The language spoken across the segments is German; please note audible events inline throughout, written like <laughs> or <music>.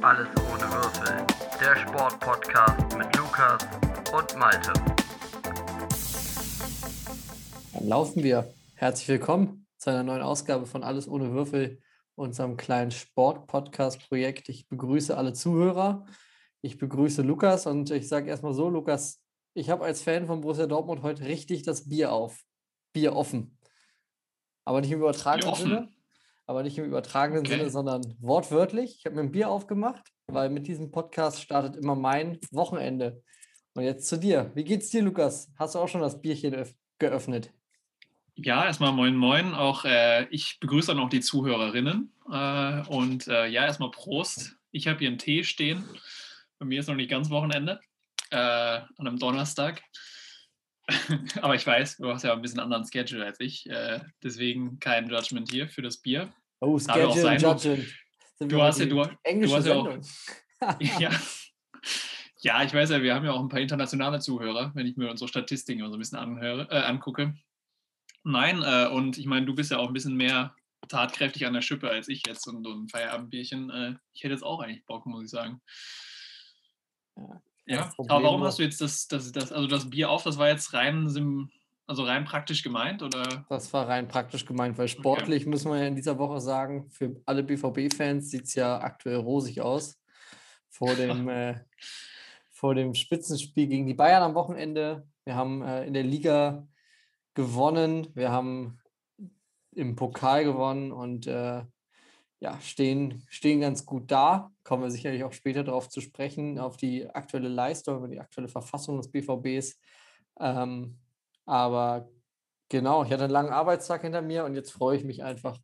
Alles ohne Würfel. Der Sportpodcast mit Lukas und Malte. Dann laufen wir. Herzlich willkommen zu einer neuen Ausgabe von Alles ohne Würfel, unserem kleinen Sport-Podcast-Projekt. Ich begrüße alle Zuhörer. Ich begrüße Lukas und ich sage erstmal so, Lukas, ich habe als Fan von Borussia Dortmund heute richtig das Bier auf. Bier offen. Aber nicht im übertragenen Sinne. Aber nicht im übertragenen okay. Sinne, sondern wortwörtlich. Ich habe mir ein Bier aufgemacht, weil mit diesem Podcast startet immer mein Wochenende. Und jetzt zu dir. Wie geht's dir, Lukas? Hast du auch schon das Bierchen geöffnet? Ja, erstmal moin moin. Auch äh, ich begrüße dann auch die Zuhörerinnen. Äh, und äh, ja, erstmal Prost. Ich habe hier einen Tee stehen. Bei mir ist noch nicht ganz Wochenende. Äh, an einem Donnerstag. <laughs> Aber ich weiß, du hast ja ein bisschen anderen Schedule als ich. Äh, deswegen kein Judgment hier für das Bier. Oh, Schedule, Judgment. Du, hast ja, du, du hast ja auch. <laughs> ja, ja, ich weiß ja, wir haben ja auch ein paar internationale Zuhörer, wenn ich mir unsere Statistiken so ein bisschen anhöre, äh, angucke. Nein, äh, und ich meine, du bist ja auch ein bisschen mehr tatkräftig an der Schippe als ich jetzt und so ein Feierabendbierchen. Äh, ich hätte jetzt auch eigentlich Bock, muss ich sagen. Ja, ja, aber warum hast du jetzt das, das, das, also das Bier auf? Das war jetzt rein, also rein praktisch gemeint, oder? Das war rein praktisch gemeint, weil sportlich okay. müssen wir ja in dieser Woche sagen, für alle BVB-Fans sieht es ja aktuell rosig aus. Vor <laughs> dem, äh, vor dem Spitzenspiel gegen die Bayern am Wochenende. Wir haben äh, in der Liga gewonnen, wir haben im Pokal gewonnen und äh, ja, stehen, stehen ganz gut da. Kommen wir sicherlich auch später darauf zu sprechen, auf die aktuelle Leistung, über die aktuelle Verfassung des BVBs. Ähm, aber genau, ich hatte einen langen Arbeitstag hinter mir und jetzt freue ich mich einfach.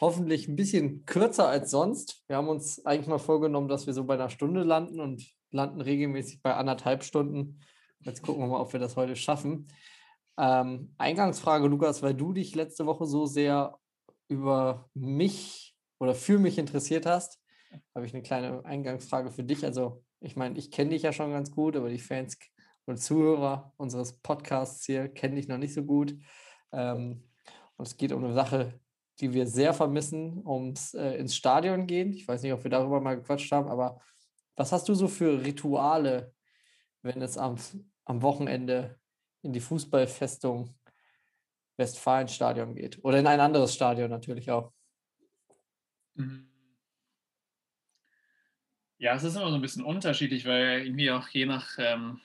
Hoffentlich ein bisschen kürzer als sonst. Wir haben uns eigentlich mal vorgenommen, dass wir so bei einer Stunde landen und landen regelmäßig bei anderthalb Stunden. Jetzt gucken wir mal, ob wir das heute schaffen. Ähm, Eingangsfrage, Lukas, weil du dich letzte Woche so sehr über mich oder für mich interessiert hast, habe ich eine kleine Eingangsfrage für dich. Also, ich meine, ich kenne dich ja schon ganz gut, aber die Fans und Zuhörer unseres Podcasts hier kennen dich noch nicht so gut. Ähm, und es geht um eine Sache, die wir sehr vermissen, ums äh, ins Stadion gehen. Ich weiß nicht, ob wir darüber mal gequatscht haben, aber was hast du so für Rituale, wenn es am, am Wochenende in die Fußballfestung Westfalenstadion geht? Oder in ein anderes Stadion natürlich auch? Mhm. Ja, es ist immer so ein bisschen unterschiedlich, weil irgendwie auch je nach, ähm,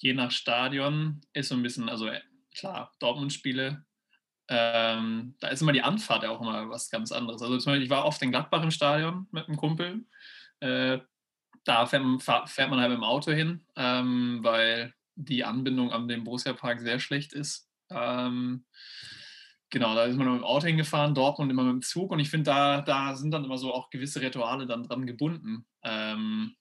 je nach Stadion ist so ein bisschen, also äh, klar, Dortmund-Spiele, ähm, da ist immer die Anfahrt ja auch immer was ganz anderes. Also zum Beispiel, ich war oft in Gladbach im Stadion mit einem Kumpel. Äh, da fährt, fährt, man halt mit dem Auto hin, ähm, weil die Anbindung an den Borussia-Park sehr schlecht ist. Ähm, Genau, da ist man mit dem Auto hingefahren, Dortmund immer mit dem Zug und ich finde, da, da sind dann immer so auch gewisse Rituale dann dran gebunden. Ähm,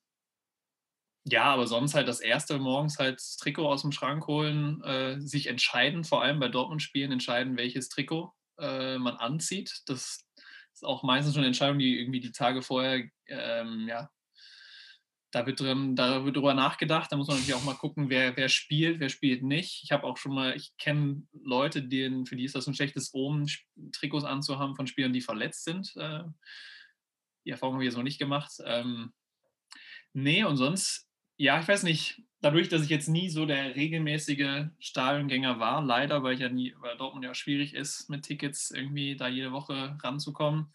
ja, aber sonst halt das erste morgens halt das Trikot aus dem Schrank holen, äh, sich entscheiden, vor allem bei Dortmund-Spielen entscheiden, welches Trikot äh, man anzieht. Das ist auch meistens schon eine Entscheidung, die irgendwie die Tage vorher ähm, ja, da wird, drin, da wird drüber nachgedacht. Da muss man natürlich auch mal gucken, wer, wer spielt, wer spielt nicht. Ich habe auch schon mal, ich kenne Leute, denen, für die ist das ein schlechtes Omen, Trikots anzuhaben von Spielern, die verletzt sind. Äh, die Erfahrung habe ich jetzt noch nicht gemacht. Ähm, nee, und sonst, ja, ich weiß nicht, dadurch, dass ich jetzt nie so der regelmäßige Stadiongänger war, leider, weil ich ja nie, weil Dortmund ja schwierig ist, mit Tickets irgendwie da jede Woche ranzukommen,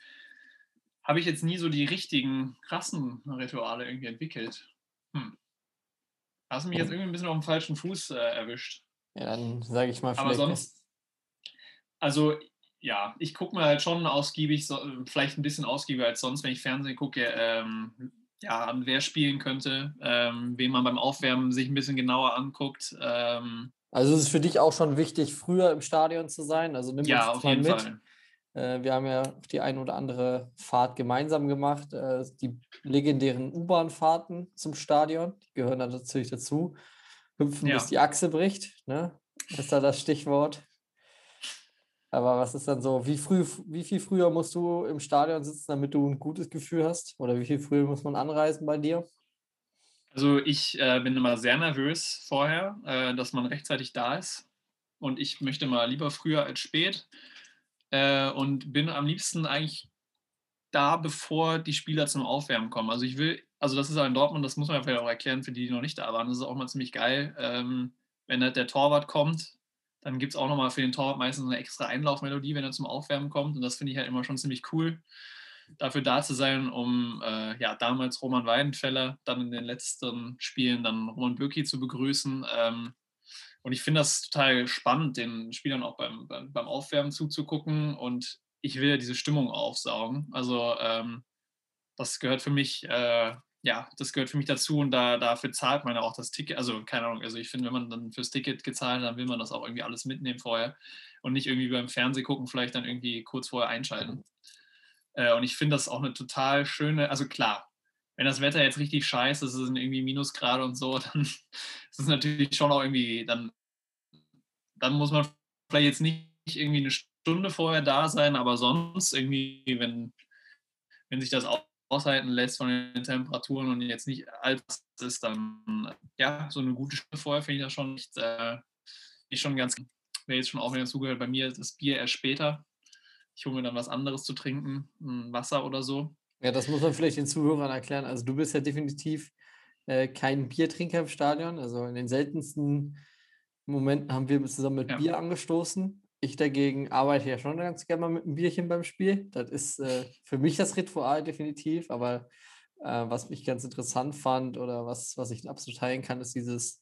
habe ich jetzt nie so die richtigen krassen Rituale irgendwie entwickelt. Hm. Hast du mich jetzt irgendwie ein bisschen auf dem falschen Fuß äh, erwischt. Ja, dann sage ich mal vielleicht. Aber sonst, also ja, ich gucke mir halt schon ausgiebig, so, vielleicht ein bisschen ausgiebiger als sonst, wenn ich Fernsehen gucke, ähm, ja, an wer spielen könnte, ähm, wen man beim Aufwärmen sich ein bisschen genauer anguckt. Ähm, also ist es für dich auch schon wichtig, früher im Stadion zu sein? Also nimm ja, auf jeden mit. Fall. Äh, wir haben ja die ein oder andere Fahrt gemeinsam gemacht. Äh, die legendären U-Bahn-Fahrten zum Stadion, die gehören dann natürlich dazu. Hüpfen, ja. bis die Achse bricht, ne? ist da das Stichwort. Aber was ist dann so, wie, früh, wie viel früher musst du im Stadion sitzen, damit du ein gutes Gefühl hast? Oder wie viel früher muss man anreisen bei dir? Also ich äh, bin immer sehr nervös vorher, äh, dass man rechtzeitig da ist. Und ich möchte mal lieber früher als spät. Äh, und bin am liebsten eigentlich da, bevor die Spieler zum Aufwärmen kommen. Also ich will, also das ist auch in Dortmund, das muss man ja vielleicht auch erklären für die, die noch nicht da waren. Das ist auch mal ziemlich geil. Ähm, wenn der, der Torwart kommt, dann gibt es auch nochmal für den Torwart meistens eine extra Einlaufmelodie, wenn er zum Aufwärmen kommt. Und das finde ich halt immer schon ziemlich cool, dafür da zu sein, um äh, ja, damals Roman Weidenfeller, dann in den letzten Spielen dann Roman Bürki zu begrüßen. Ähm, und ich finde das total spannend, den Spielern auch beim, beim, beim, Aufwärmen zuzugucken. Und ich will ja diese Stimmung aufsaugen. Also ähm, das gehört für mich äh, ja, das gehört für mich dazu und da, dafür zahlt man ja auch das Ticket. Also, keine Ahnung, also ich finde, wenn man dann fürs Ticket gezahlt hat, dann will man das auch irgendwie alles mitnehmen vorher und nicht irgendwie beim Fernseh gucken, vielleicht dann irgendwie kurz vorher einschalten. Äh, und ich finde das auch eine total schöne, also klar, wenn das Wetter jetzt richtig scheiße ist, es sind irgendwie Minusgrade und so, <laughs> dann ist es natürlich schon auch irgendwie, dann, dann muss man vielleicht jetzt nicht irgendwie eine Stunde vorher da sein, aber sonst irgendwie, wenn, wenn sich das auch aushalten lässt von den Temperaturen und jetzt nicht alt ist, dann ja, so eine gute Stunde vorher finde ich das schon nicht, äh, ich schon ganz, wer jetzt schon auch wieder zugehört, bei mir ist das Bier erst später. Ich hole mir dann was anderes zu trinken, Wasser oder so. Ja, das muss man vielleicht den Zuhörern erklären. Also du bist ja definitiv äh, kein Biertrinker im Stadion. Also in den seltensten Momenten haben wir zusammen mit ja. Bier angestoßen. Ich dagegen arbeite ja schon ganz gerne mal mit einem Bierchen beim Spiel. Das ist äh, für mich das Ritual definitiv. Aber äh, was mich ganz interessant fand oder was, was ich absolut teilen kann, ist dieses,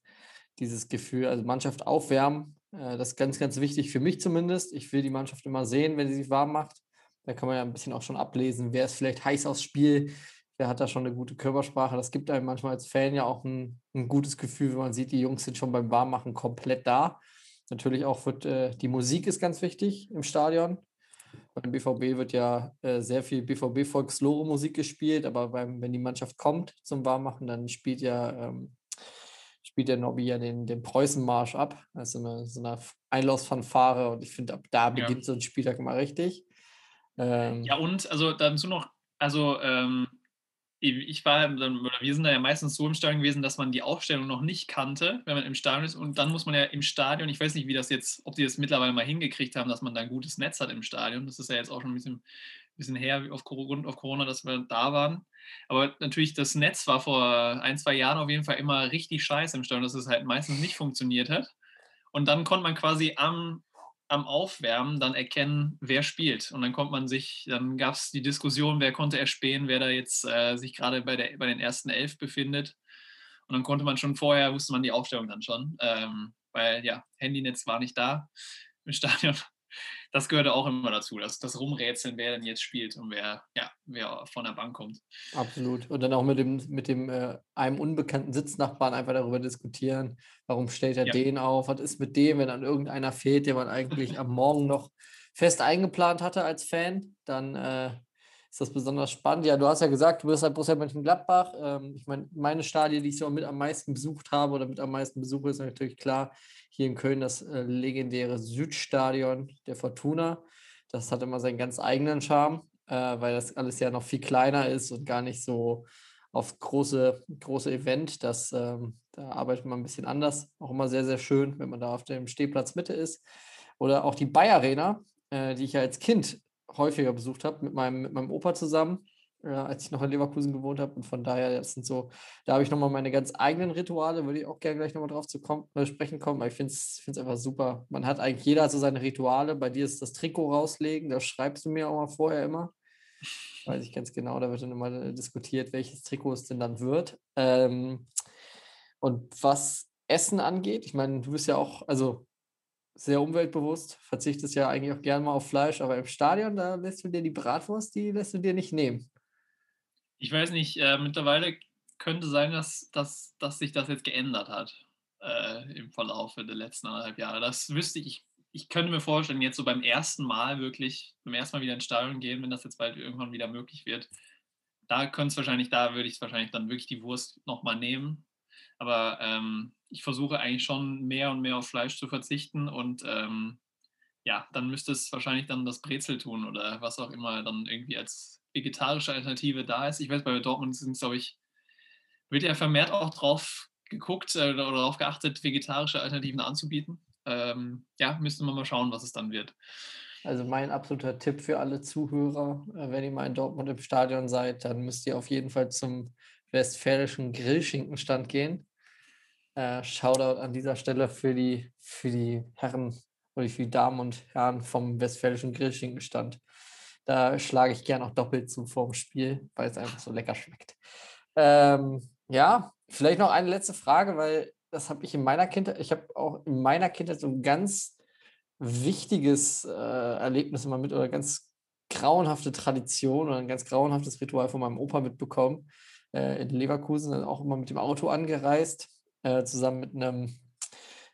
dieses Gefühl, also Mannschaft aufwärmen. Äh, das ist ganz, ganz wichtig für mich zumindest. Ich will die Mannschaft immer sehen, wenn sie sich warm macht. Da kann man ja ein bisschen auch schon ablesen, wer ist vielleicht heiß aufs Spiel, wer hat da schon eine gute Körpersprache. Das gibt einem manchmal als Fan ja auch ein, ein gutes Gefühl, wenn man sieht, die Jungs sind schon beim Warmmachen komplett da. Natürlich auch wird äh, die Musik ist ganz wichtig im Stadion. Beim BVB wird ja äh, sehr viel BVB Volkslore Musik gespielt, aber beim, wenn die Mannschaft kommt zum Warmmachen, dann spielt ja ähm, spielt der Nobby ja den, den Preußenmarsch ab. Also eine, so eine Einlaufsfanfare und ich finde, ab da beginnt ja. so ein Spieltag immer richtig. Ähm, ja, und also dazu noch, also ähm, ich war, oder wir sind da ja meistens so im Stadion gewesen, dass man die Aufstellung noch nicht kannte, wenn man im Stadion ist. Und dann muss man ja im Stadion, ich weiß nicht, wie das jetzt, ob die das mittlerweile mal hingekriegt haben, dass man da ein gutes Netz hat im Stadion. Das ist ja jetzt auch schon ein bisschen, bisschen her auf, rund auf Corona, dass wir da waren. Aber natürlich, das Netz war vor ein, zwei Jahren auf jeden Fall immer richtig scheiße im Stadion, dass es halt meistens nicht funktioniert hat. Und dann konnte man quasi am am Aufwärmen dann erkennen, wer spielt. Und dann kommt man sich, dann gab es die Diskussion, wer konnte erspähen, wer da jetzt äh, sich gerade bei, bei den ersten elf befindet. Und dann konnte man schon vorher, wusste man die Aufstellung dann schon, ähm, weil ja, Handynetz war nicht da im Stadion das gehörte auch immer dazu, dass das Rumrätseln, wer denn jetzt spielt und wer, ja, wer von der Bank kommt. Absolut. Und dann auch mit dem, mit dem äh, einem unbekannten Sitznachbarn einfach darüber diskutieren, warum stellt er ja. den auf, was ist mit dem, wenn dann irgendeiner fehlt, den man eigentlich am Morgen noch fest eingeplant hatte als Fan, dann äh, ist das besonders spannend. Ja, du hast ja gesagt, du bist halt Borussia Mönchengladbach. Ähm, ich meine, meine Stadie, die ich so mit am meisten besucht habe oder mit am meisten besuche, ist natürlich klar hier in Köln das äh, legendäre Südstadion der Fortuna. Das hat immer seinen ganz eigenen Charme, äh, weil das alles ja noch viel kleiner ist und gar nicht so auf große, große Event. Das, ähm, da arbeitet man ein bisschen anders. Auch immer sehr, sehr schön, wenn man da auf dem Stehplatz Mitte ist. Oder auch die Bayer Arena, äh, die ich ja als Kind häufiger besucht habe, mit meinem, mit meinem Opa zusammen, äh, als ich noch in Leverkusen gewohnt habe. Und von daher, das sind so, da habe ich nochmal meine ganz eigenen Rituale, würde ich auch gerne gleich nochmal drauf zu kommen, äh, sprechen kommen. Aber ich finde es einfach super. Man hat eigentlich, jeder so seine Rituale. Bei dir ist das Trikot rauslegen, das schreibst du mir auch mal vorher immer. Weiß ich ganz genau, da wird dann immer äh, diskutiert, welches Trikot es denn dann wird. Ähm, und was Essen angeht, ich meine, du bist ja auch, also sehr umweltbewusst, verzichtest ja eigentlich auch gerne mal auf Fleisch, aber im Stadion, da lässt du dir die Bratwurst, die lässt du dir nicht nehmen. Ich weiß nicht, äh, mittlerweile könnte sein, dass, dass, dass sich das jetzt geändert hat äh, im Verlauf der letzten anderthalb Jahre. Das wüsste ich, ich könnte mir vorstellen, jetzt so beim ersten Mal wirklich, beim ersten Mal wieder ins Stadion gehen, wenn das jetzt bald irgendwann wieder möglich wird, da könnte es wahrscheinlich, da würde ich es wahrscheinlich dann wirklich die Wurst nochmal nehmen. Aber ähm, ich versuche eigentlich schon mehr und mehr auf Fleisch zu verzichten und ähm, ja, dann müsste es wahrscheinlich dann das Brezel tun oder was auch immer dann irgendwie als vegetarische Alternative da ist. Ich weiß, bei Dortmund sind es, glaube ich, wird ja vermehrt auch drauf geguckt äh, oder darauf geachtet, vegetarische Alternativen anzubieten. Ähm, ja, müsste man mal schauen, was es dann wird. Also mein absoluter Tipp für alle Zuhörer, äh, wenn ihr mal in Dortmund im Stadion seid, dann müsst ihr auf jeden Fall zum westfälischen Grillschinkenstand gehen. Äh, Shoutout an dieser Stelle für die, für die Herren oder für die Damen und Herren vom westfälischen Grillschinkenstand. Da schlage ich gern auch doppelt zu vorm Spiel, weil es einfach so lecker schmeckt. Ähm, ja, vielleicht noch eine letzte Frage, weil das habe ich in meiner Kindheit, ich habe auch in meiner Kindheit so ein ganz wichtiges äh, Erlebnis immer mit oder ganz grauenhafte Tradition oder ein ganz grauenhaftes Ritual von meinem Opa mitbekommen. Äh, in Leverkusen dann auch immer mit dem Auto angereist, äh, zusammen mit einem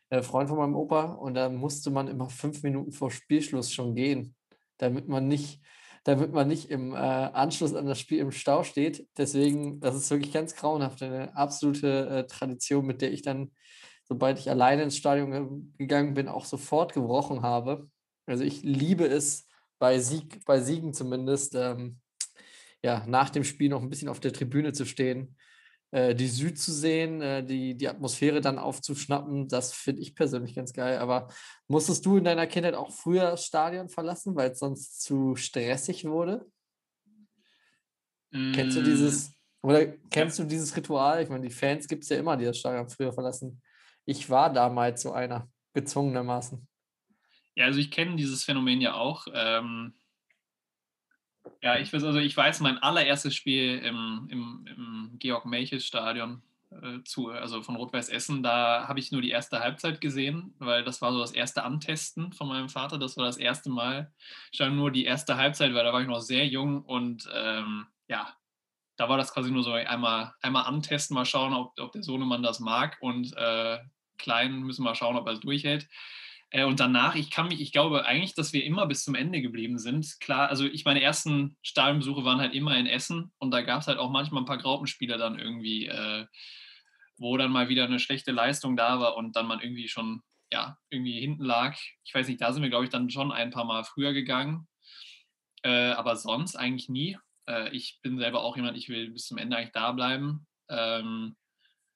äh, Freund von meinem Opa. Und da musste man immer fünf Minuten vor Spielschluss schon gehen, damit man nicht, damit man nicht im äh, Anschluss an das Spiel im Stau steht. Deswegen, das ist wirklich ganz grauenhaft, eine absolute äh, Tradition, mit der ich dann sobald ich alleine ins Stadion gegangen bin, auch sofort gebrochen habe. Also ich liebe es, bei, Sieg, bei Siegen zumindest, ähm, ja, nach dem Spiel noch ein bisschen auf der Tribüne zu stehen, die Süd zu sehen, äh, die, die Atmosphäre dann aufzuschnappen, das finde ich persönlich ganz geil. Aber musstest du in deiner Kindheit auch früher das Stadion verlassen, weil es sonst zu stressig wurde? Mm. Kennst du mm. dieses, oder kennst du dieses Ritual? Ich meine, die Fans gibt es ja immer, die das Stadion früher verlassen ich war damals so einer, gezwungenermaßen. Ja, also ich kenne dieses Phänomen ja auch. Ähm, ja, ich weiß, also ich weiß, mein allererstes Spiel im, im, im Georg-Melches-Stadion äh, zu, also von Rot-Weiß Essen, da habe ich nur die erste Halbzeit gesehen, weil das war so das erste Antesten von meinem Vater. Das war das erste Mal. Stand nur die erste Halbzeit, weil da war ich noch sehr jung und ähm, ja, da war das quasi nur so einmal, einmal antesten, mal schauen, ob, ob der Sohnemann das mag. Und äh, Kleinen müssen wir schauen, ob er es durchhält. Äh, und danach, ich kann mich, ich glaube eigentlich, dass wir immer bis zum Ende geblieben sind. Klar, also ich meine ersten Stadionbesuche waren halt immer in Essen und da gab es halt auch manchmal ein paar Graupenspieler dann irgendwie, äh, wo dann mal wieder eine schlechte Leistung da war und dann man irgendwie schon, ja, irgendwie hinten lag. Ich weiß nicht, da sind wir, glaube ich, dann schon ein paar Mal früher gegangen. Äh, aber sonst eigentlich nie. Äh, ich bin selber auch jemand, ich will bis zum Ende eigentlich da bleiben. Ähm,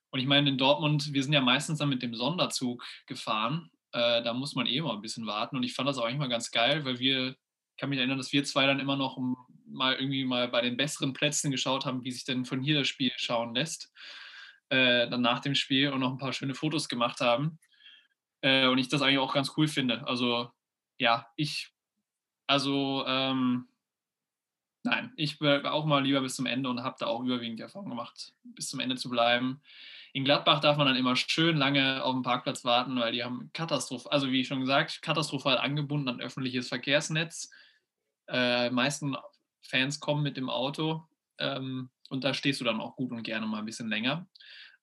und ich meine, in Dortmund, wir sind ja meistens dann mit dem Sonderzug gefahren. Äh, da muss man eh mal ein bisschen warten. Und ich fand das auch eigentlich mal ganz geil, weil wir, ich kann mich erinnern, dass wir zwei dann immer noch mal irgendwie mal bei den besseren Plätzen geschaut haben, wie sich denn von hier das Spiel schauen lässt. Äh, dann nach dem Spiel und noch ein paar schöne Fotos gemacht haben. Äh, und ich das eigentlich auch ganz cool finde. Also ja, ich, also ähm, nein, ich war auch mal lieber bis zum Ende und habe da auch überwiegend die Erfahrung gemacht, bis zum Ende zu bleiben. In Gladbach darf man dann immer schön lange auf dem Parkplatz warten, weil die haben katastrophal, also wie schon gesagt, katastrophal angebunden an öffentliches Verkehrsnetz. Äh, meisten Fans kommen mit dem Auto ähm, und da stehst du dann auch gut und gerne mal ein bisschen länger.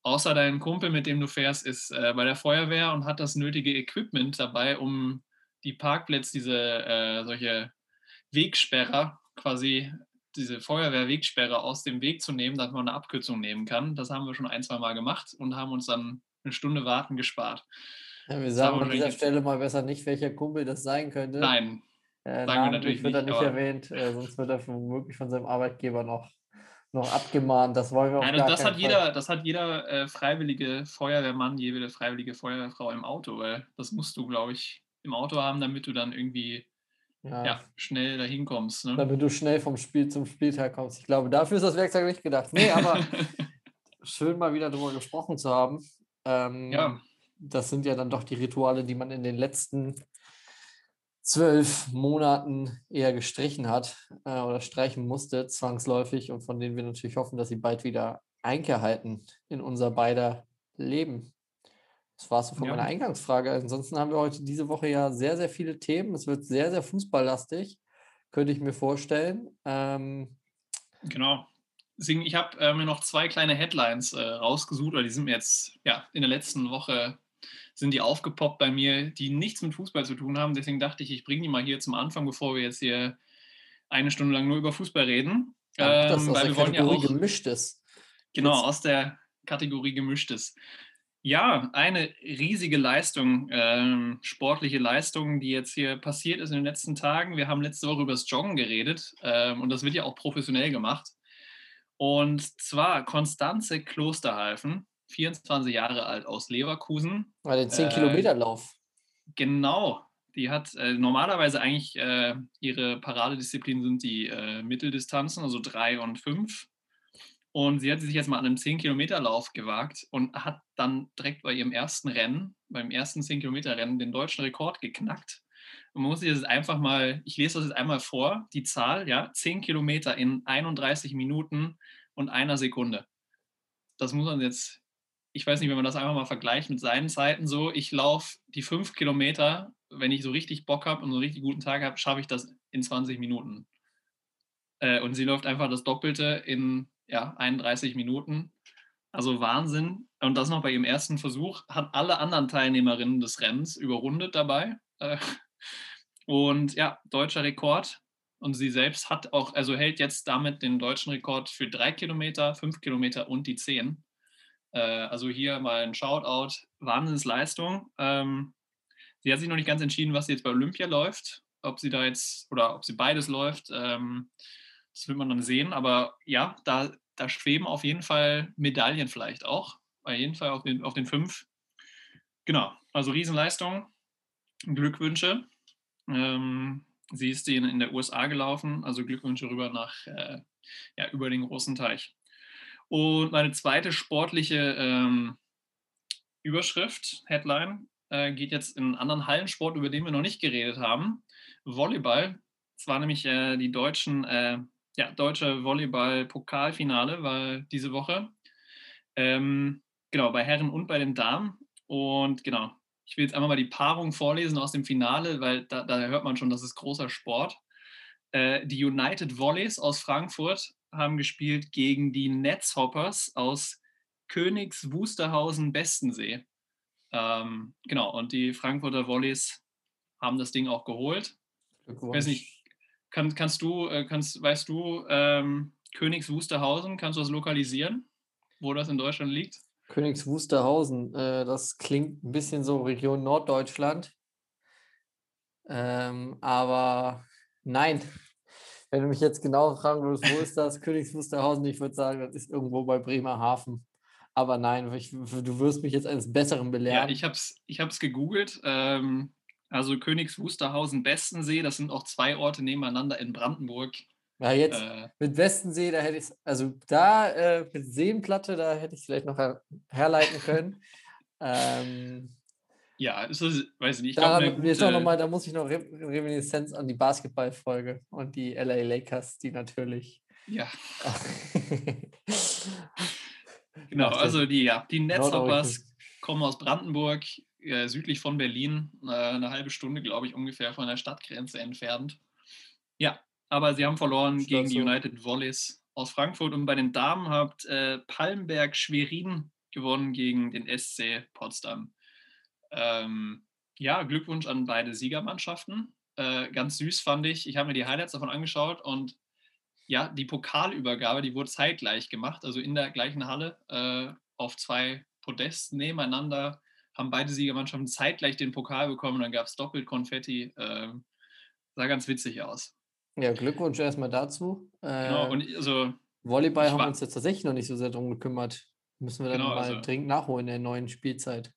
Außer dein Kumpel, mit dem du fährst, ist äh, bei der Feuerwehr und hat das nötige Equipment dabei, um die Parkplätze, diese äh, solche Wegsperrer quasi diese Feuerwehrwegsperre aus dem Weg zu nehmen, damit man eine Abkürzung nehmen kann. Das haben wir schon ein, zwei Mal gemacht und haben uns dann eine Stunde warten gespart. Ja, wir sagen an dieser Stelle mal besser nicht, welcher Kumpel das sein könnte. Nein, äh, sagen wir natürlich wird nicht. Er nicht erwähnt, äh, sonst wird er womöglich von seinem Arbeitgeber noch, noch abgemahnt. Das wollen wir auch gar das, hat jeder, das hat jeder äh, freiwillige Feuerwehrmann, jede freiwillige Feuerwehrfrau im Auto, weil das musst du, glaube ich, im Auto haben, damit du dann irgendwie ja, ja schnell dahin kommst. Ne? Damit du schnell vom Spiel zum Spieltag kommst. Ich glaube, dafür ist das Werkzeug nicht gedacht. Nee, aber <laughs> schön mal wieder darüber gesprochen zu haben. Ähm, ja. Das sind ja dann doch die Rituale, die man in den letzten zwölf Monaten eher gestrichen hat äh, oder streichen musste, zwangsläufig, und von denen wir natürlich hoffen, dass sie bald wieder Einkehr halten in unser beider Leben. Das war es so von ja. meiner Eingangsfrage. Ansonsten haben wir heute diese Woche ja sehr, sehr viele Themen. Es wird sehr, sehr fußballlastig, könnte ich mir vorstellen. Ähm, genau. Deswegen, ich habe äh, mir noch zwei kleine Headlines äh, rausgesucht, oder die sind mir jetzt ja, in der letzten Woche sind die aufgepoppt bei mir, die nichts mit Fußball zu tun haben. Deswegen dachte ich, ich bringe die mal hier zum Anfang, bevor wir jetzt hier eine Stunde lang nur über Fußball reden. Ja, das ähm, aus der Kategorie ja auch, Gemischtes. Genau, aus der Kategorie Gemischtes. Ja, eine riesige Leistung, ähm, sportliche Leistung, die jetzt hier passiert ist in den letzten Tagen. Wir haben letzte Woche über das Joggen geredet ähm, und das wird ja auch professionell gemacht. Und zwar Konstanze Klosterhalfen, 24 Jahre alt aus Leverkusen. Bei den 10-Kilometer-Lauf. Äh, genau, Die hat äh, normalerweise eigentlich äh, ihre Paradedisziplin sind die äh, Mitteldistanzen, also drei und fünf. Und sie hat sich jetzt mal an einem 10-Kilometer-Lauf gewagt und hat dann direkt bei ihrem ersten Rennen, beim ersten 10-Kilometer-Rennen, den deutschen Rekord geknackt. Und man muss sich das einfach mal, ich lese das jetzt einmal vor, die Zahl, ja, 10 Kilometer in 31 Minuten und einer Sekunde. Das muss man jetzt, ich weiß nicht, wenn man das einfach mal vergleicht mit seinen Zeiten so, ich laufe die 5 Kilometer, wenn ich so richtig Bock habe und so einen richtig guten Tag habe, schaffe ich das in 20 Minuten. Äh, und sie läuft einfach das Doppelte in ja, 31 Minuten. Also Wahnsinn. Und das noch bei ihrem ersten Versuch. Hat alle anderen Teilnehmerinnen des Rennens überrundet dabei. Äh, und ja, deutscher Rekord. Und sie selbst hat auch, also hält jetzt damit den deutschen Rekord für drei Kilometer, fünf Kilometer und die zehn. Äh, also hier mal ein Shoutout. Wahnsinnsleistung. Ähm, sie hat sich noch nicht ganz entschieden, was sie jetzt bei Olympia läuft. Ob sie da jetzt oder ob sie beides läuft. Das will man dann sehen. Aber ja, da, da schweben auf jeden Fall Medaillen vielleicht auch. Auf jeden Fall auf den, auf den fünf. Genau, also Riesenleistung. Glückwünsche. Ähm, sie ist in, in der USA gelaufen, also Glückwünsche rüber nach, äh, ja, über den großen Teich. Und meine zweite sportliche ähm, Überschrift, Headline, äh, geht jetzt in einen anderen Hallensport, über den wir noch nicht geredet haben. Volleyball. Es war nämlich äh, die deutschen äh, ja, deutsche Volleyball-Pokalfinale war diese Woche. Ähm, genau, bei Herren und bei den Damen. Und genau, ich will jetzt einmal mal die Paarung vorlesen aus dem Finale, weil da, da hört man schon, das ist großer Sport. Äh, die United Volleys aus Frankfurt haben gespielt gegen die Netzhoppers aus Königs Wusterhausen Bestensee. Ähm, genau, und die Frankfurter Volleys haben das Ding auch geholt. Ich weiß nicht, kann, kannst du, äh, kannst, weißt du, ähm, Königs Wusterhausen, kannst du das lokalisieren, wo das in Deutschland liegt? Königs Wusterhausen, äh, das klingt ein bisschen so Region Norddeutschland. Ähm, aber nein, <laughs> wenn du mich jetzt genau fragen würdest, wo ist das Königs Wusterhausen, ich würde sagen, das ist irgendwo bei Bremerhaven. Aber nein, ich, du wirst mich jetzt eines Besseren belehren. Ja, ich habe es ich gegoogelt. Ähm, also Königs Wusterhausen, Bestensee, das sind auch zwei Orte nebeneinander in Brandenburg. Ja, jetzt äh, mit Westensee, da hätte ich also da äh, mit Seenplatte, da hätte ich vielleicht noch her herleiten können. <laughs> ähm, ja, ist das, weiß ich nicht. Ich da, glaub, gute... noch mal, da muss ich noch Re Reminiszenz an die Basketballfolge und die LA Lakers, die natürlich. Ja. <laughs> genau, also die, ja, die Netzhoppers kommen aus Brandenburg, äh, südlich von Berlin, äh, eine halbe Stunde, glaube ich, ungefähr von der Stadtgrenze entfernt. Ja, aber sie haben verloren gegen so. die United Volleys aus Frankfurt und bei den Damen habt äh, Palmberg Schwerin gewonnen gegen den SC Potsdam. Ähm, ja, Glückwunsch an beide Siegermannschaften. Äh, ganz süß fand ich. Ich habe mir die Highlights davon angeschaut und ja, die Pokalübergabe, die wurde zeitgleich gemacht, also in der gleichen Halle äh, auf zwei Podesten nebeneinander haben beide Siegermannschaften zeitgleich den Pokal bekommen. Dann gab es doppelt Konfetti. Äh, sah ganz witzig aus. Ja, Glückwunsch erstmal dazu. Genau, äh, und also. Volleyball haben wir uns jetzt tatsächlich noch nicht so sehr drum gekümmert. Müssen wir dann genau, mal also, dringend nachholen in der neuen Spielzeit.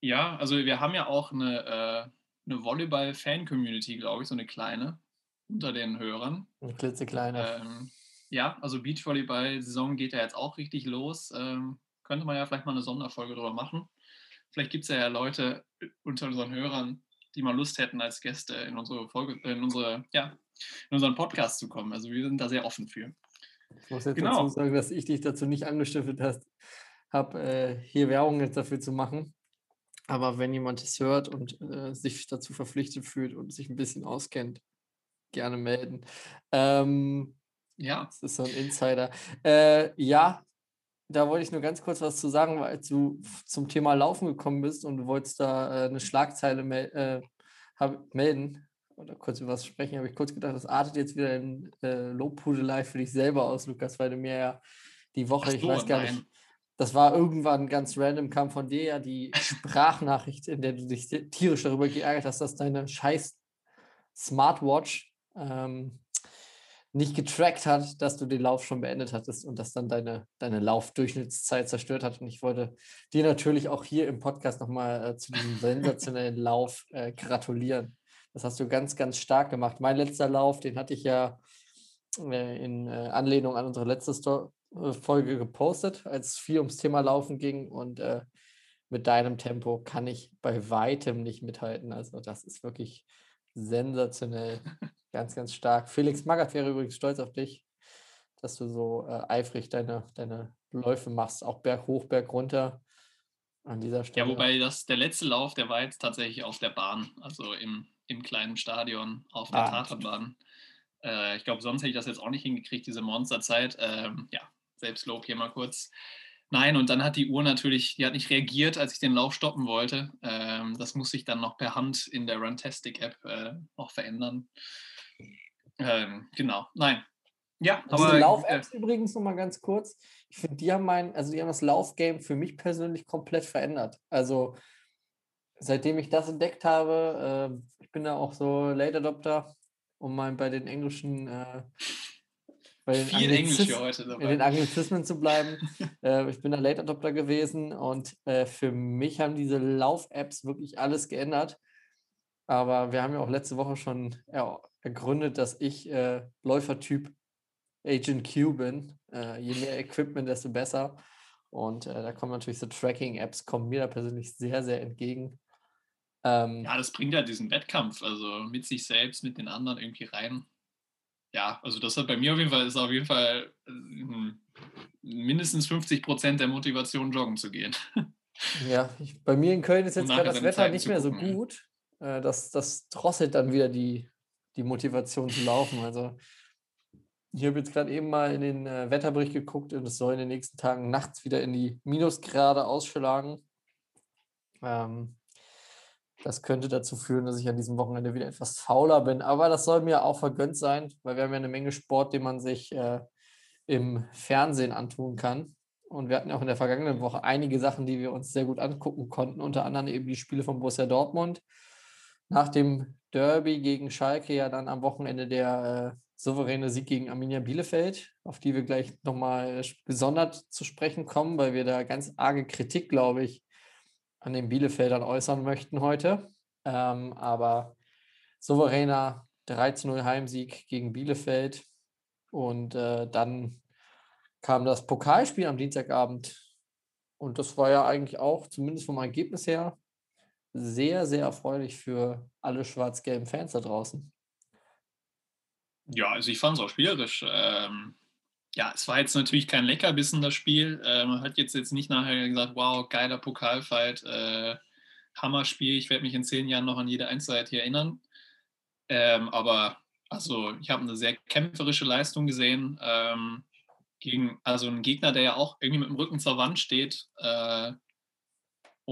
Ja, also wir haben ja auch eine, äh, eine Volleyball-Fan-Community, glaube ich, so eine kleine unter den Hörern. Eine klitzekleine. Ähm, ja, also Beachvolleyball-Saison geht ja jetzt auch richtig los. Ähm, könnte man ja vielleicht mal eine Sonderfolge drüber machen. Vielleicht gibt es ja Leute unter unseren Hörern, die mal Lust hätten, als Gäste in unsere Folge, in unsere, ja, in unseren Podcast zu kommen. Also wir sind da sehr offen für. Ich muss jetzt genau. dazu sagen, dass ich dich dazu nicht angestiftet habe, äh, hier Werbung jetzt dafür zu machen. Aber wenn jemand es hört und äh, sich dazu verpflichtet fühlt und sich ein bisschen auskennt, gerne melden. Ähm, ja. Das ist so ein Insider. Äh, ja, da wollte ich nur ganz kurz was zu sagen, weil du zum Thema Laufen gekommen bist und du wolltest da äh, eine Schlagzeile mel äh, hab, melden oder kurz über was sprechen, habe ich kurz gedacht, das artet jetzt wieder in äh, Lobpudelei für dich selber aus, Lukas, weil du mir ja die Woche, so, ich weiß gar nein. nicht, das war irgendwann ganz random, kam von dir ja die Sprachnachricht, in der du dich tierisch darüber geärgert hast, dass deine scheiß Smartwatch ähm, nicht getrackt hat, dass du den Lauf schon beendet hattest und das dann deine, deine Laufdurchschnittszeit zerstört hat. Und ich wollte dir natürlich auch hier im Podcast nochmal äh, zu diesem sensationellen <laughs> Lauf äh, gratulieren. Das hast du ganz, ganz stark gemacht. Mein letzter Lauf, den hatte ich ja äh, in äh, Anlehnung an unsere letzte Sto äh, Folge gepostet, als es viel ums Thema Laufen ging. Und äh, mit deinem Tempo kann ich bei weitem nicht mithalten. Also das ist wirklich sensationell. <laughs> Ganz, ganz stark. Felix Magath wäre übrigens stolz auf dich, dass du so äh, eifrig deine, deine Läufe machst, auch Berg hoch, Berg runter. An dieser Stelle. Ja, wobei das, der letzte Lauf, der war jetzt tatsächlich auf der Bahn, also im, im kleinen Stadion auf der ah. Tatanbahn. Äh, ich glaube, sonst hätte ich das jetzt auch nicht hingekriegt, diese Monsterzeit. Ähm, ja, Selbstlob hier mal kurz. Nein, und dann hat die Uhr natürlich, die hat nicht reagiert, als ich den Lauf stoppen wollte. Ähm, das muss ich dann noch per Hand in der Runtastic-App äh, noch verändern. Ähm, genau, nein. Ja, aber. Diese Lauf-Apps äh, übrigens nochmal ganz kurz. Ich finde, die haben mein, also die haben das Laufgame für mich persönlich komplett verändert. Also seitdem ich das entdeckt habe, äh, ich bin da auch so Late Adopter, um mal bei den englischen äh, bei den Viel Englisch für heute dabei. in den Anglizismen zu bleiben. <laughs> äh, ich bin da Late Adopter gewesen und äh, für mich haben diese Lauf-Apps wirklich alles geändert. Aber wir haben ja auch letzte Woche schon ja, ergründet, dass ich äh, Läufertyp Agent Q bin. Äh, je mehr Equipment, desto besser. Und äh, da kommen natürlich so Tracking-Apps, kommen mir da persönlich sehr, sehr entgegen. Ähm, ja, das bringt ja diesen Wettkampf, also mit sich selbst, mit den anderen irgendwie rein. Ja, also das hat bei mir auf jeden Fall, ist auf jeden Fall äh, mindestens 50 Prozent der Motivation, joggen zu gehen. Ja, ich, bei mir in Köln ist jetzt gerade das Wetter nicht mehr so gut. Äh, das, das drosselt dann wieder die, die Motivation zu laufen. Also ich habe jetzt gerade eben mal in den äh, Wetterbericht geguckt und es soll in den nächsten Tagen nachts wieder in die Minusgrade ausschlagen. Ähm, das könnte dazu führen, dass ich an diesem Wochenende wieder etwas fauler bin. Aber das soll mir auch vergönnt sein, weil wir haben ja eine Menge Sport, den man sich äh, im Fernsehen antun kann. Und wir hatten auch in der vergangenen Woche einige Sachen, die wir uns sehr gut angucken konnten, unter anderem eben die Spiele von Borussia Dortmund. Nach dem Derby gegen Schalke ja dann am Wochenende der äh, souveräne Sieg gegen Arminia Bielefeld, auf die wir gleich nochmal gesondert zu sprechen kommen, weil wir da ganz arge Kritik, glaube ich, an den Bielefeldern äußern möchten heute. Ähm, aber souveräner 13-0 Heimsieg gegen Bielefeld. Und äh, dann kam das Pokalspiel am Dienstagabend. Und das war ja eigentlich auch, zumindest vom Ergebnis her, sehr, sehr erfreulich für alle schwarz-gelben Fans da draußen. Ja, also ich fand es auch spielerisch. Ähm, ja, es war jetzt natürlich kein Leckerbissen, das Spiel. Äh, man hat jetzt, jetzt nicht nachher gesagt, wow, geiler Pokalfight, äh, Hammerspiel, ich werde mich in zehn Jahren noch an jede Einzelheit hier erinnern. Ähm, aber also ich habe eine sehr kämpferische Leistung gesehen ähm, gegen also einen Gegner, der ja auch irgendwie mit dem Rücken zur Wand steht. Äh,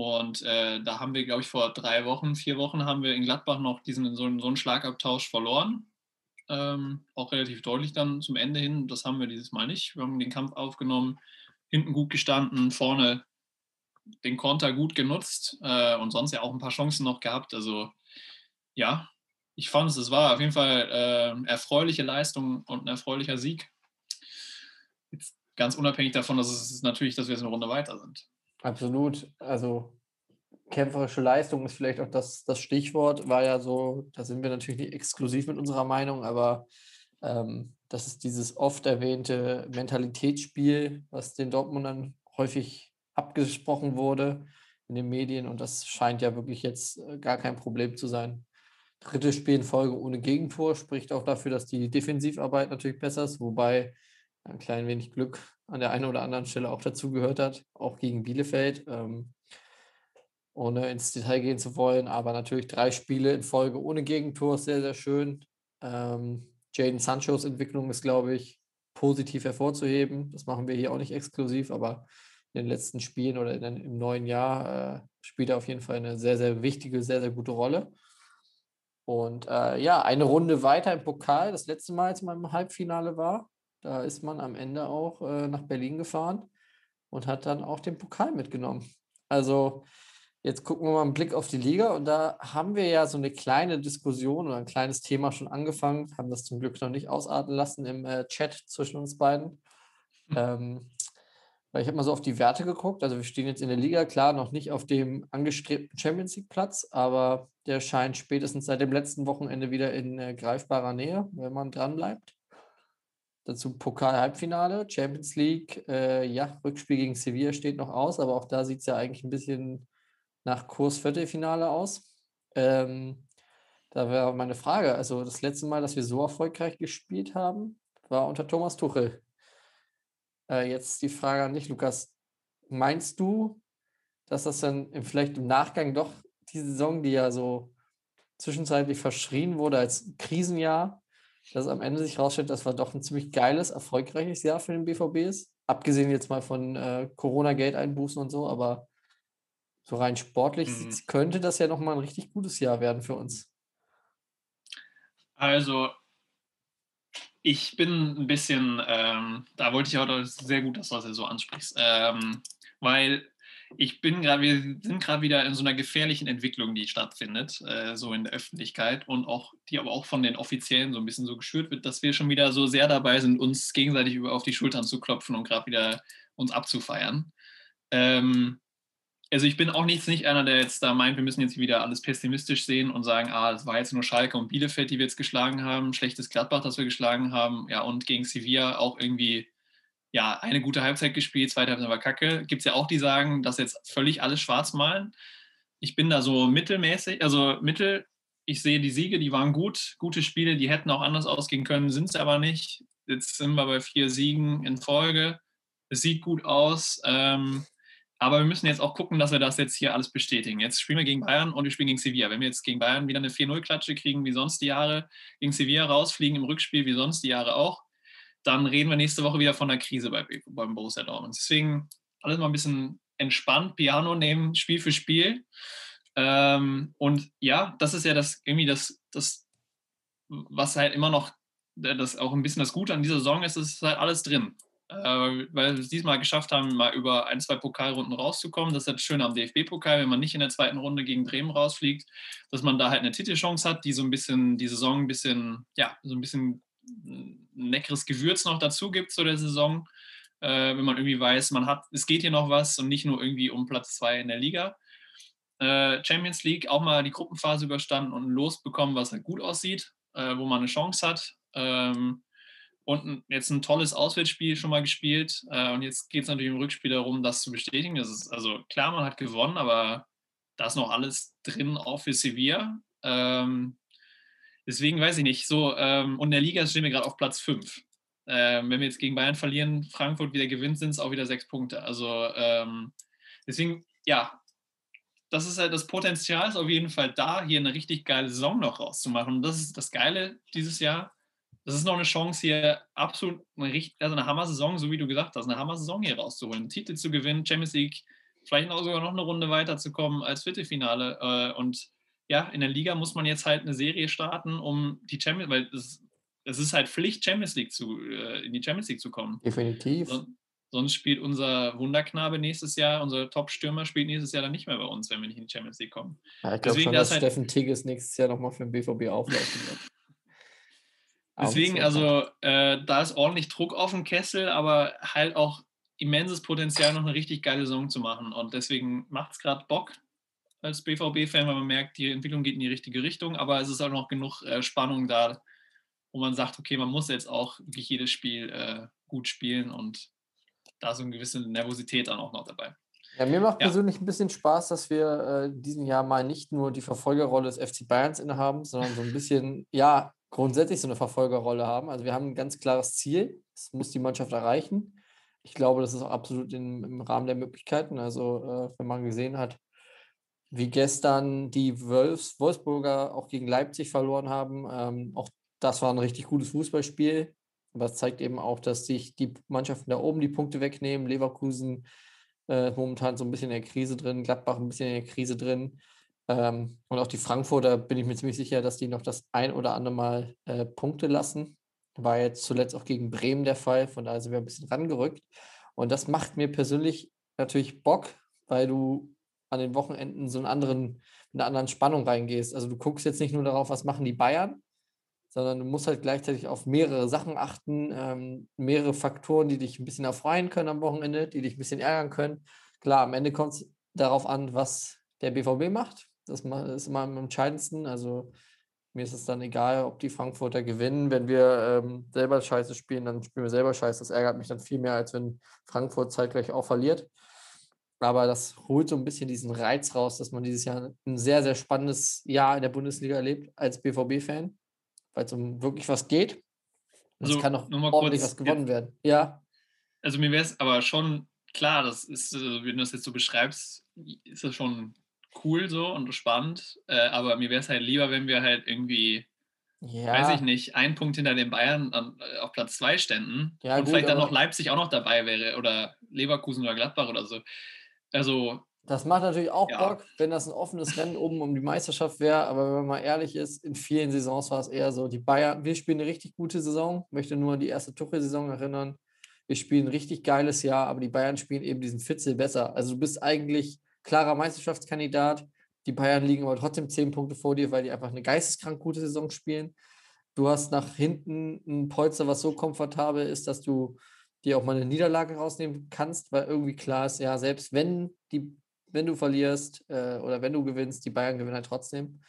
und äh, da haben wir, glaube ich, vor drei Wochen, vier Wochen haben wir in Gladbach noch diesen so, so einen Schlagabtausch verloren ähm, auch relativ deutlich dann zum Ende hin. Das haben wir dieses Mal nicht. Wir haben den Kampf aufgenommen, hinten gut gestanden, vorne den Konter gut genutzt äh, und sonst ja auch ein paar Chancen noch gehabt. Also ja, ich fand es, es war auf jeden Fall äh, erfreuliche Leistung und ein erfreulicher Sieg. Jetzt ganz unabhängig davon, dass es natürlich, dass wir jetzt eine Runde weiter sind. Absolut. Also kämpferische Leistung ist vielleicht auch das, das Stichwort, war ja so, da sind wir natürlich nicht exklusiv mit unserer Meinung, aber ähm, das ist dieses oft erwähnte Mentalitätsspiel, was den Dortmundern häufig abgesprochen wurde in den Medien und das scheint ja wirklich jetzt äh, gar kein Problem zu sein. Drittes Spiel in Folge ohne Gegentor spricht auch dafür, dass die Defensivarbeit natürlich besser ist, wobei ein klein wenig Glück an der einen oder anderen Stelle auch dazu gehört hat, auch gegen Bielefeld. Ähm, ohne ins Detail gehen zu wollen. Aber natürlich drei Spiele in Folge ohne Gegentor sehr, sehr schön. Ähm, Jaden Sanchos Entwicklung ist, glaube ich, positiv hervorzuheben. Das machen wir hier auch nicht exklusiv, aber in den letzten Spielen oder den, im neuen Jahr äh, spielt er auf jeden Fall eine sehr, sehr wichtige, sehr, sehr gute Rolle. Und äh, ja, eine Runde weiter im Pokal. Das letzte Mal, als man im Halbfinale war, da ist man am Ende auch äh, nach Berlin gefahren und hat dann auch den Pokal mitgenommen. Also Jetzt gucken wir mal einen Blick auf die Liga und da haben wir ja so eine kleine Diskussion oder ein kleines Thema schon angefangen, haben das zum Glück noch nicht ausarten lassen im äh, Chat zwischen uns beiden. Mhm. Ähm, weil ich habe mal so auf die Werte geguckt. Also wir stehen jetzt in der Liga, klar, noch nicht auf dem angestrebten Champions League-Platz, aber der scheint spätestens seit dem letzten Wochenende wieder in äh, greifbarer Nähe, wenn man dran bleibt. Dazu Pokal-Halbfinale, Champions League, äh, ja, Rückspiel gegen Sevilla steht noch aus, aber auch da sieht es ja eigentlich ein bisschen nach Kurs Viertelfinale aus. Ähm, da wäre meine Frage, also das letzte Mal, dass wir so erfolgreich gespielt haben, war unter Thomas Tuchel. Äh, jetzt die Frage an dich, Lukas. Meinst du, dass das dann vielleicht im Nachgang doch die Saison, die ja so zwischenzeitlich verschrien wurde als Krisenjahr, dass am Ende sich herausstellt, dass war doch ein ziemlich geiles, erfolgreiches Jahr für den BVB ist? Abgesehen jetzt mal von äh, Corona-Geldeinbußen und so, aber so rein sportlich mhm. könnte das ja nochmal ein richtig gutes Jahr werden für uns. Also ich bin ein bisschen, ähm, da wollte ich auch sehr gut, dass du das so ansprichst, ähm, weil ich bin gerade, wir sind gerade wieder in so einer gefährlichen Entwicklung, die stattfindet, äh, so in der Öffentlichkeit und auch, die aber auch von den Offiziellen so ein bisschen so geschürt wird, dass wir schon wieder so sehr dabei sind, uns gegenseitig über auf die Schultern zu klopfen und gerade wieder uns abzufeiern. Ähm, also ich bin auch nicht, nicht einer, der jetzt da meint, wir müssen jetzt wieder alles pessimistisch sehen und sagen, ah, es war jetzt nur Schalke und Bielefeld, die wir jetzt geschlagen haben, schlechtes Gladbach, das wir geschlagen haben, ja, und gegen Sevilla auch irgendwie, ja, eine gute Halbzeit gespielt, zweite Halbzeit war kacke. Gibt es ja auch, die sagen, dass jetzt völlig alles schwarz malen. Ich bin da so mittelmäßig, also mittel, ich sehe die Siege, die waren gut, gute Spiele, die hätten auch anders ausgehen können, sind es aber nicht. Jetzt sind wir bei vier Siegen in Folge. Es sieht gut aus. Ähm, aber wir müssen jetzt auch gucken, dass wir das jetzt hier alles bestätigen. Jetzt spielen wir gegen Bayern und wir spielen gegen Sevilla. Wenn wir jetzt gegen Bayern wieder eine 4-0-Klatsche kriegen, wie sonst die Jahre, gegen Sevilla rausfliegen im Rückspiel, wie sonst die Jahre auch, dann reden wir nächste Woche wieder von der Krise bei, beim Borussia Dortmund. Deswegen alles mal ein bisschen entspannt, Piano nehmen, Spiel für Spiel. Ähm, und ja, das ist ja das irgendwie das, das, was halt immer noch das auch ein bisschen das Gute an dieser Saison ist, ist halt alles drin äh, weil wir es diesmal geschafft haben, mal über ein, zwei Pokalrunden rauszukommen. Das ist das Schöne am DFB-Pokal, wenn man nicht in der zweiten Runde gegen Bremen rausfliegt, dass man da halt eine Titelchance hat, die so ein bisschen die Saison ein bisschen, ja, so ein bisschen ein leckeres Gewürz noch dazu gibt zu der Saison. Äh, wenn man irgendwie weiß, man hat, es geht hier noch was und nicht nur irgendwie um Platz zwei in der Liga. Äh, Champions League auch mal die Gruppenphase überstanden und losbekommen, was halt gut aussieht, äh, wo man eine Chance hat. Ähm, und jetzt ein tolles Auswärtsspiel schon mal gespielt. Äh, und jetzt geht es natürlich im Rückspiel darum, das zu bestätigen. Das ist, also klar, man hat gewonnen, aber da ist noch alles drin, auch für Sevilla. Ähm, deswegen weiß ich nicht. So, ähm, und in der Liga stehen wir gerade auf Platz 5. Ähm, wenn wir jetzt gegen Bayern verlieren, Frankfurt wieder gewinnt, sind es auch wieder sechs Punkte. Also ähm, deswegen, ja, das ist halt das Potenzial ist auf jeden Fall da, hier eine richtig geile Saison noch rauszumachen. Und das ist das Geile dieses Jahr das ist noch eine Chance hier, absolut eine, also eine Hammer-Saison, so wie du gesagt hast, eine Hammer-Saison hier rauszuholen, Titel zu gewinnen, Champions League, vielleicht auch sogar noch eine Runde weiterzukommen als Viertelfinale. Äh, und ja, in der Liga muss man jetzt halt eine Serie starten, um die Champions, weil es, es ist halt Pflicht, Champions League zu, äh, in die Champions League zu kommen. Definitiv. Sonst spielt unser Wunderknabe nächstes Jahr, unser Top-Stürmer spielt nächstes Jahr dann nicht mehr bei uns, wenn wir nicht in die Champions League kommen. Ja, ich glaube schon, dass halt Steffen Tigges nächstes Jahr nochmal für den BVB auflaufen wird. <laughs> Deswegen, also äh, da ist ordentlich Druck auf dem Kessel, aber halt auch immenses Potenzial, noch eine richtig geile Saison zu machen. Und deswegen macht es gerade Bock als BVB-Fan, weil man merkt, die Entwicklung geht in die richtige Richtung, aber es ist auch noch genug äh, Spannung da, wo man sagt, okay, man muss jetzt auch wirklich jedes Spiel äh, gut spielen und da so eine gewisse Nervosität dann auch noch dabei. Ja, mir macht ja. persönlich ein bisschen Spaß, dass wir äh, diesen Jahr mal nicht nur die Verfolgerrolle des FC Bayerns innehaben, sondern so ein bisschen, ja, grundsätzlich so eine Verfolgerrolle haben. Also wir haben ein ganz klares Ziel, das muss die Mannschaft erreichen. Ich glaube, das ist auch absolut in, im Rahmen der Möglichkeiten. Also äh, wenn man gesehen hat, wie gestern die Wolfs, Wolfsburger auch gegen Leipzig verloren haben, ähm, auch das war ein richtig gutes Fußballspiel. Aber es zeigt eben auch, dass sich die Mannschaften da oben die Punkte wegnehmen. Leverkusen äh, momentan so ein bisschen in der Krise drin, Gladbach ein bisschen in der Krise drin. Ähm, und auch die Frankfurter bin ich mir ziemlich sicher, dass die noch das ein oder andere Mal äh, Punkte lassen. War jetzt zuletzt auch gegen Bremen der Fall, von daher sind wir ein bisschen rangerückt. Und das macht mir persönlich natürlich Bock, weil du an den Wochenenden so einen anderen, eine anderen Spannung reingehst. Also du guckst jetzt nicht nur darauf, was machen die Bayern, sondern du musst halt gleichzeitig auf mehrere Sachen achten, ähm, mehrere Faktoren, die dich ein bisschen erfreuen können am Wochenende, die dich ein bisschen ärgern können. Klar, am Ende kommt es darauf an, was der BVB macht. Das ist immer am entscheidendsten. Also mir ist es dann egal, ob die Frankfurter gewinnen. Wenn wir ähm, selber Scheiße spielen, dann spielen wir selber Scheiße. Das ärgert mich dann viel mehr, als wenn Frankfurt zeitgleich auch verliert. Aber das holt so ein bisschen diesen Reiz raus, dass man dieses Jahr ein sehr, sehr spannendes Jahr in der Bundesliga erlebt als BVB-Fan, weil es um wirklich was geht. Also, es kann auch ordentlich was gewonnen werden. Ja. Also mir wäre es aber schon klar, das ist, äh, wenn du das jetzt so beschreibst, ist das schon cool so und spannend. Äh, aber mir wäre es halt lieber, wenn wir halt irgendwie, ja. weiß ich nicht, einen Punkt hinter den Bayern äh, auf Platz zwei ständen ja, und gut, vielleicht dann noch Leipzig auch noch dabei wäre oder Leverkusen oder Gladbach oder so. Also. Das macht natürlich auch ja. Bock, wenn das ein offenes Rennen oben um die Meisterschaft wäre. Aber wenn man mal ehrlich ist, in vielen Saisons war es eher so, die Bayern, wir spielen eine richtig gute Saison. Möchte nur an die erste Tuchel-Saison erinnern. Wir spielen ein richtig geiles Jahr, aber die Bayern spielen eben diesen Fitzel besser. Also du bist eigentlich klarer Meisterschaftskandidat. Die Bayern liegen aber trotzdem zehn Punkte vor dir, weil die einfach eine geisteskrank gute Saison spielen. Du hast nach hinten ein Polster, was so komfortabel ist, dass du dir auch mal eine Niederlage rausnehmen kannst, weil irgendwie klar ist, ja, selbst wenn, die, wenn du verlierst äh, oder wenn du gewinnst, die Bayern gewinnen halt trotzdem.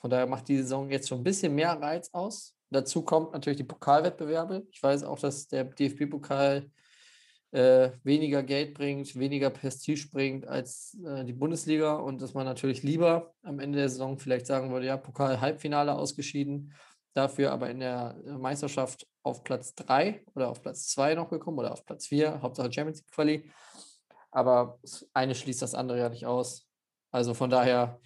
Von daher macht die Saison jetzt schon ein bisschen mehr Reiz aus. Dazu kommt natürlich die Pokalwettbewerbe. Ich weiß auch, dass der DFB-Pokal äh, weniger Geld bringt, weniger Prestige bringt als äh, die Bundesliga und dass man natürlich lieber am Ende der Saison vielleicht sagen würde, ja, Pokal-Halbfinale ausgeschieden, dafür aber in der Meisterschaft auf Platz 3 oder auf Platz 2 noch gekommen oder auf Platz 4, Hauptsache Champions League Quali. Aber das eine schließt das andere ja nicht aus. Also von daher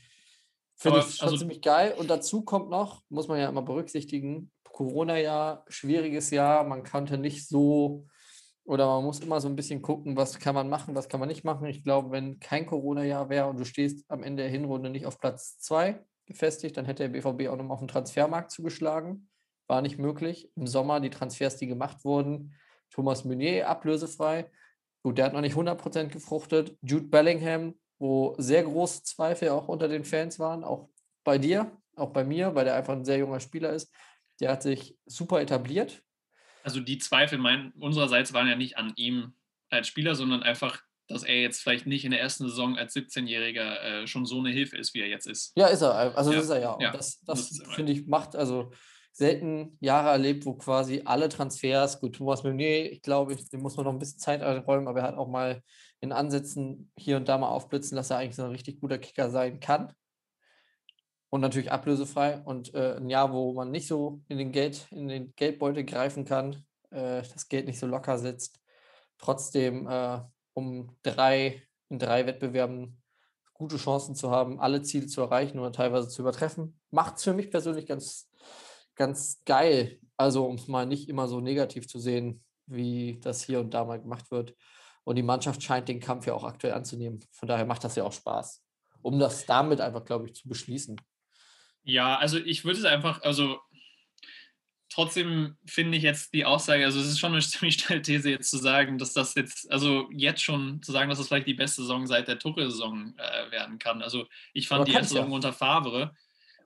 finde ich es schon also, ziemlich geil. Und dazu kommt noch, muss man ja immer berücksichtigen, Corona-Jahr, schwieriges Jahr, man konnte nicht so oder man muss immer so ein bisschen gucken, was kann man machen, was kann man nicht machen. Ich glaube, wenn kein Corona-Jahr wäre und du stehst am Ende der Hinrunde nicht auf Platz 2 gefestigt, dann hätte der BVB auch nochmal auf den Transfermarkt zugeschlagen. War nicht möglich. Im Sommer die Transfers, die gemacht wurden, Thomas Meunier ablösefrei. Gut, der hat noch nicht 100% gefruchtet. Jude Bellingham, wo sehr große Zweifel auch unter den Fans waren, auch bei dir, auch bei mir, weil der einfach ein sehr junger Spieler ist. Der hat sich super etabliert, also die Zweifel mein, unsererseits waren ja nicht an ihm als Spieler, sondern einfach, dass er jetzt vielleicht nicht in der ersten Saison als 17-Jähriger äh, schon so eine Hilfe ist, wie er jetzt ist. Ja, ist er. Also ja. ist er ja. Und ja, das, das, das finde ich, macht also selten Jahre erlebt, wo quasi alle Transfers, gut, Thomas Meunier, ich glaube, dem muss man noch ein bisschen Zeit räumen, aber er hat auch mal in Ansätzen hier und da mal aufblitzen, dass er eigentlich so ein richtig guter Kicker sein kann und natürlich ablösefrei. Und äh, ein Jahr, wo man nicht so in den Geld, in den Geldbeutel greifen kann, äh, das Geld nicht so locker sitzt, trotzdem äh, um drei in drei Wettbewerben gute Chancen zu haben, alle Ziele zu erreichen oder teilweise zu übertreffen, macht es für mich persönlich ganz, ganz geil. Also um es mal nicht immer so negativ zu sehen, wie das hier und da mal gemacht wird. Und die Mannschaft scheint den Kampf ja auch aktuell anzunehmen. Von daher macht das ja auch Spaß. Um das damit einfach, glaube ich, zu beschließen. Ja, also ich würde es einfach, also trotzdem finde ich jetzt die Aussage, also es ist schon eine <laughs> ziemlich steile These jetzt zu sagen, dass das jetzt, also jetzt schon zu sagen, dass das vielleicht die beste Saison seit der Tuchel-Saison äh, werden kann. Also ich fand Aber die erste Saison ja. unter Favre,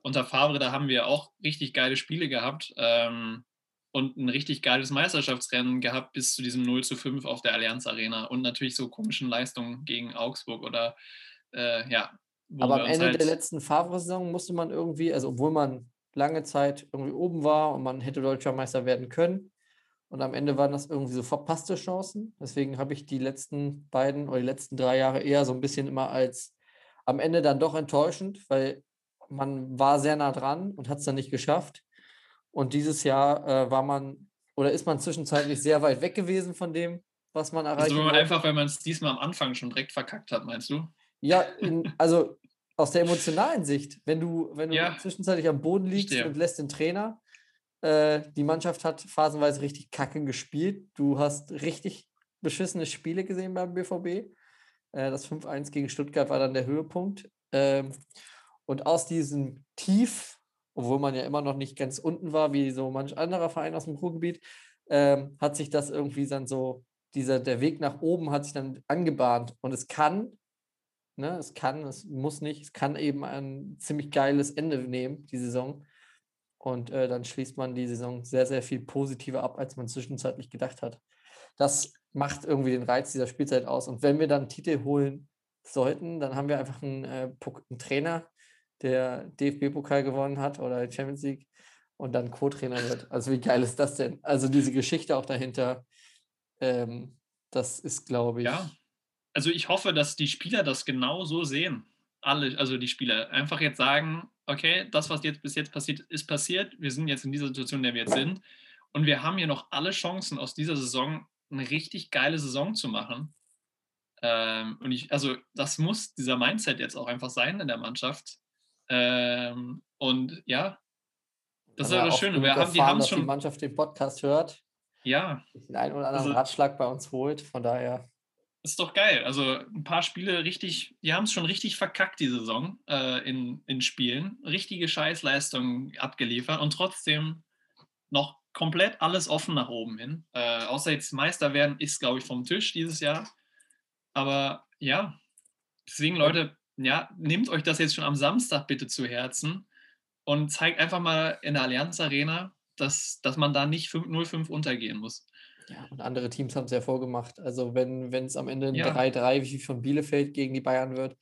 unter Favre, da haben wir auch richtig geile Spiele gehabt ähm, und ein richtig geiles Meisterschaftsrennen gehabt bis zu diesem 0 zu 5 auf der Allianz Arena und natürlich so komischen Leistungen gegen Augsburg oder äh, ja, aber am Ende halt der letzten Favre-Saison musste man irgendwie, also obwohl man lange Zeit irgendwie oben war und man hätte deutscher Meister werden können. Und am Ende waren das irgendwie so verpasste Chancen. Deswegen habe ich die letzten beiden oder die letzten drei Jahre eher so ein bisschen immer als am Ende dann doch enttäuschend, weil man war sehr nah dran und hat es dann nicht geschafft. Und dieses Jahr äh, war man oder ist man zwischenzeitlich sehr weit weg gewesen von dem, was man erreicht hat. Also einfach, weil man es diesmal am Anfang schon direkt verkackt hat, meinst du? Ja, in, also aus der emotionalen Sicht, wenn du, wenn du ja. zwischenzeitlich am Boden liegst Verstehe. und lässt den Trainer, äh, die Mannschaft hat phasenweise richtig kacke gespielt. Du hast richtig beschissene Spiele gesehen beim BVB. Äh, das 5-1 gegen Stuttgart war dann der Höhepunkt. Ähm, und aus diesem Tief, obwohl man ja immer noch nicht ganz unten war, wie so manch anderer Verein aus dem Ruhrgebiet, ähm, hat sich das irgendwie dann so, dieser, der Weg nach oben hat sich dann angebahnt. Und es kann Ne? Es kann, es muss nicht, es kann eben ein ziemlich geiles Ende nehmen, die Saison. Und äh, dann schließt man die Saison sehr, sehr viel positiver ab, als man zwischenzeitlich gedacht hat. Das macht irgendwie den Reiz dieser Spielzeit aus. Und wenn wir dann Titel holen sollten, dann haben wir einfach einen, äh, einen Trainer, der DFB-Pokal gewonnen hat oder Champions League und dann Co-Trainer wird. Also wie geil ist das denn? Also diese Geschichte auch dahinter, ähm, das ist, glaube ich. Ja, also ich hoffe, dass die Spieler das genau so sehen. Alle, also die Spieler einfach jetzt sagen, okay, das, was jetzt bis jetzt passiert, ist passiert. Wir sind jetzt in dieser Situation, in der wir jetzt sind. Und wir haben hier noch alle Chancen, aus dieser Saison eine richtig geile Saison zu machen. Ähm, und ich, also das muss dieser Mindset jetzt auch einfach sein in der Mannschaft. Ähm, und ja, das ist ja das Schöne. Wir haben, die haben schon. die Mannschaft den Podcast hört. Ja. Den einen oder anderen also, Ratschlag bei uns holt. Von daher. Ist doch geil. Also ein paar Spiele richtig, die haben es schon richtig verkackt, die Saison äh, in, in Spielen. Richtige Scheißleistungen abgeliefert und trotzdem noch komplett alles offen nach oben hin. Äh, außer jetzt Meister werden ist, glaube ich, vom Tisch dieses Jahr. Aber ja, deswegen, Leute, ja, nehmt euch das jetzt schon am Samstag bitte zu Herzen und zeigt einfach mal in der Allianz Arena, dass, dass man da nicht 0-5 untergehen muss. Ja, und andere Teams haben es ja vorgemacht. Also wenn es am Ende ein ja. 3-3 wie von Bielefeld gegen die Bayern wird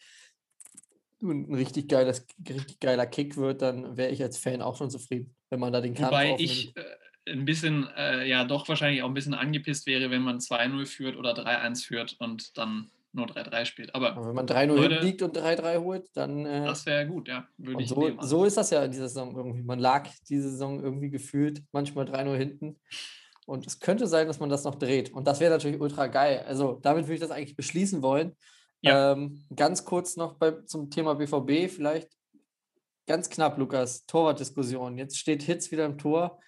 und ein richtig, geiles, richtig geiler Kick wird, dann wäre ich als Fan auch schon zufrieden, wenn man da den Kampf Wobei ich äh, ein bisschen, äh, ja doch wahrscheinlich auch ein bisschen angepisst wäre, wenn man 2-0 führt oder 3-1 führt und dann nur 3-3 spielt. Aber, Aber wenn man 3-0 liegt und 3-3 holt, dann. Äh, das wäre gut, ja. Würde ich so, so ist das ja in dieser Saison irgendwie. Man lag diese Saison irgendwie gefühlt manchmal 3-0 hinten und es könnte sein, dass man das noch dreht. Und das wäre natürlich ultra geil. Also damit würde ich das eigentlich beschließen wollen. Ja. Ähm, ganz kurz noch bei, zum Thema BVB, vielleicht ganz knapp, Lukas, Torwartdiskussion. Jetzt steht Hitz wieder im Tor.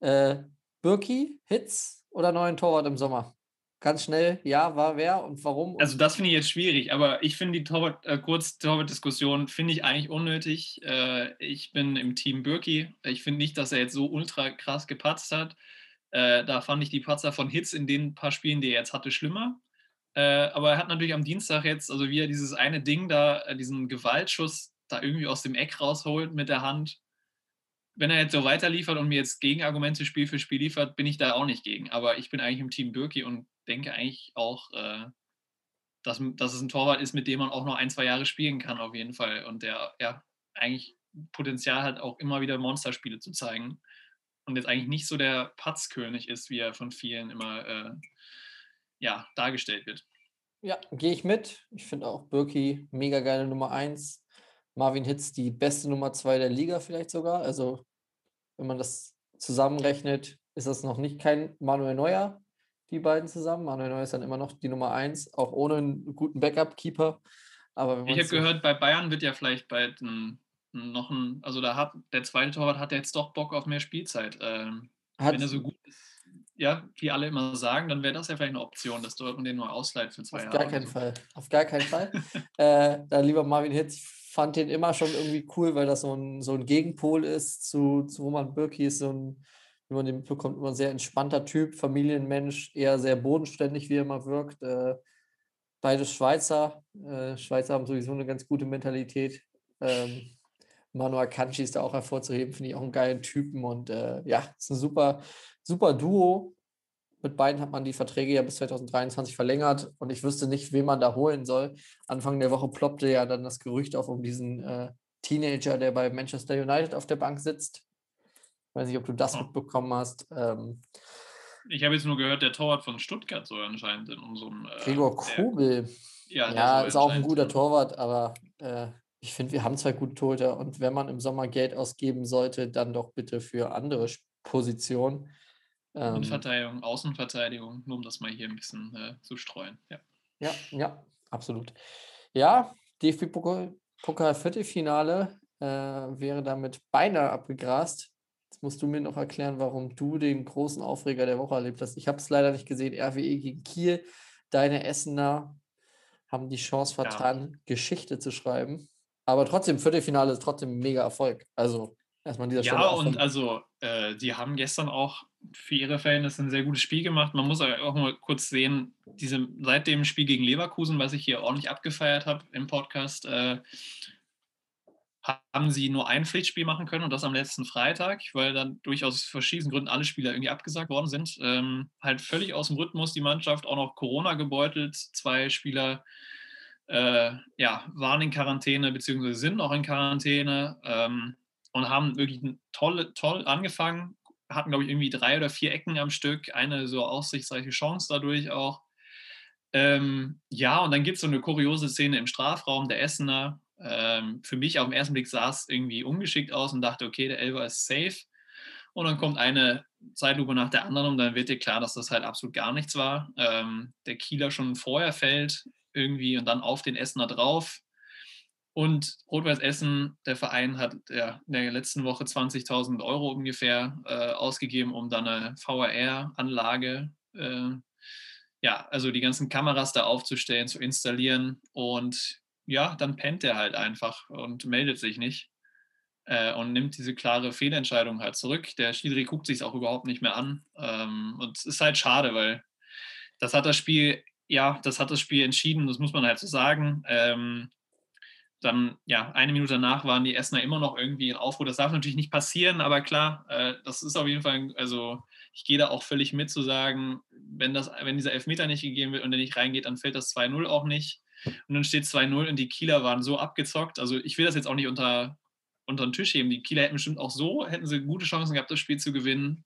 Äh, Birki, Hitz oder neuen Torwart im Sommer? Ganz schnell, ja, war wer und warum? Also das finde ich jetzt schwierig, aber ich finde die Torwart, äh, kurz Torwart-Diskussion finde ich eigentlich unnötig. Äh, ich bin im Team Birki. Ich finde nicht, dass er jetzt so ultra krass gepatzt hat. Äh, da fand ich die Patzer von Hits in den paar Spielen, die er jetzt hatte, schlimmer. Äh, aber er hat natürlich am Dienstag jetzt, also wie er dieses eine Ding da, äh, diesen Gewaltschuss da irgendwie aus dem Eck rausholt mit der Hand. Wenn er jetzt so weiterliefert und mir jetzt Gegenargumente Spiel für Spiel liefert, bin ich da auch nicht gegen. Aber ich bin eigentlich im Team Birki und denke eigentlich auch, äh, dass, dass es ein Torwart ist, mit dem man auch noch ein, zwei Jahre spielen kann, auf jeden Fall. Und der ja eigentlich Potenzial hat, auch immer wieder Monsterspiele zu zeigen und jetzt eigentlich nicht so der Patzkönig ist, wie er von vielen immer äh, ja, dargestellt wird. Ja, gehe ich mit. Ich finde auch Birki mega geile Nummer 1. Marvin Hitz die beste Nummer 2 der Liga vielleicht sogar. Also wenn man das zusammenrechnet, ist das noch nicht kein Manuel Neuer, die beiden zusammen. Manuel Neuer ist dann immer noch die Nummer 1, auch ohne einen guten Backup-Keeper. ich habe gehört, bei Bayern wird ja vielleicht bald ein noch ein, also da hat der zweite Torwart hat jetzt doch Bock auf mehr Spielzeit. Ähm, wenn er so gut ist, ja, wie alle immer sagen, dann wäre das ja vielleicht eine Option, dass Dortmund den nur ausleiht für zwei auf Jahre. Auf gar keinen so. Fall. Auf gar keinen Fall. <laughs> äh, da lieber Marvin Hitz, fand den immer schon irgendwie cool, weil das so ein, so ein Gegenpol ist zu, zu Roman Birki, ist so ein, wie man den bekommt, immer ein sehr entspannter Typ, Familienmensch, eher sehr bodenständig, wie er immer wirkt. Äh, beide Schweizer. Äh, Schweizer haben sowieso eine ganz gute Mentalität. Ähm, Manu Akanji ist da auch hervorzuheben, finde ich auch einen geilen Typen und äh, ja, ist ein super, super Duo. Mit beiden hat man die Verträge ja bis 2023 verlängert und ich wüsste nicht, wen man da holen soll. Anfang der Woche ploppte ja dann das Gerücht auf um diesen äh, Teenager, der bei Manchester United auf der Bank sitzt. Ich weiß nicht, ob du das oh. mitbekommen hast. Ähm, ich habe jetzt nur gehört, der Torwart von Stuttgart soll anscheinend in unserem. Äh, Gregor Kobel. ja, ja ist auch ein guter Torwart, aber äh, ich finde, wir haben zwei gute Torhüter und wenn man im Sommer Geld ausgeben sollte, dann doch bitte für andere Positionen. Ähm, Innenverteidigung, Außenverteidigung, nur um das mal hier ein bisschen äh, zu streuen. Ja. ja, ja, absolut. Ja, DFB-Pokal Viertelfinale äh, wäre damit beinahe abgegrast. Jetzt musst du mir noch erklären, warum du den großen Aufreger der Woche erlebt hast. Ich habe es leider nicht gesehen. RWE gegen Kiel. Deine Essener haben die Chance vertan, ja. Geschichte zu schreiben. Aber trotzdem, Viertelfinale ist trotzdem ein mega Erfolg. Also erstmal an dieser ja, Stelle. Ja, und also, äh, die haben gestern auch für ihre Verhältnisse ein sehr gutes Spiel gemacht. Man muss auch mal kurz sehen, diese, seit dem Spiel gegen Leverkusen, was ich hier ordentlich abgefeiert habe im Podcast, äh, haben sie nur ein Pflichtspiel machen können und das am letzten Freitag, weil dann durchaus verschiedenen Gründen alle Spieler irgendwie abgesagt worden sind. Ähm, halt völlig aus dem Rhythmus die Mannschaft, auch noch Corona gebeutelt. Zwei Spieler äh, ja, waren in Quarantäne bzw. sind noch in Quarantäne ähm, und haben wirklich toll, toll angefangen. Hatten, glaube ich, irgendwie drei oder vier Ecken am Stück, eine so aussichtsreiche Chance dadurch auch. Ähm, ja, und dann gibt es so eine kuriose Szene im Strafraum der Essener, ähm, für mich auf den ersten Blick sah es irgendwie ungeschickt aus und dachte, okay, der Elber ist safe. Und dann kommt eine Zeitlupe nach der anderen und dann wird dir klar, dass das halt absolut gar nichts war. Ähm, der Kieler schon vorher fällt irgendwie und dann auf den Essener drauf. Und Rot-Weiß Essen, der Verein, hat ja, in der letzten Woche 20.000 Euro ungefähr äh, ausgegeben, um dann eine VRR-Anlage, äh, ja, also die ganzen Kameras da aufzustellen, zu installieren. Und ja, dann pennt er halt einfach und meldet sich nicht äh, und nimmt diese klare Fehlentscheidung halt zurück. Der Schiri guckt sich es auch überhaupt nicht mehr an. Ähm, und es ist halt schade, weil das hat das Spiel, ja, das hat das Spiel entschieden, das muss man halt so sagen. Ähm, dann, ja, eine Minute danach waren die Essener immer noch irgendwie in Aufruhr. Das darf natürlich nicht passieren, aber klar, äh, das ist auf jeden Fall, also ich gehe da auch völlig mit zu sagen, wenn, das, wenn dieser Elfmeter nicht gegeben wird und der nicht reingeht, dann fällt das 2-0 auch nicht. Und dann steht 2-0 und die Kieler waren so abgezockt. Also ich will das jetzt auch nicht unter, unter den Tisch heben. Die Kieler hätten bestimmt auch so, hätten sie gute Chancen gehabt, das Spiel zu gewinnen.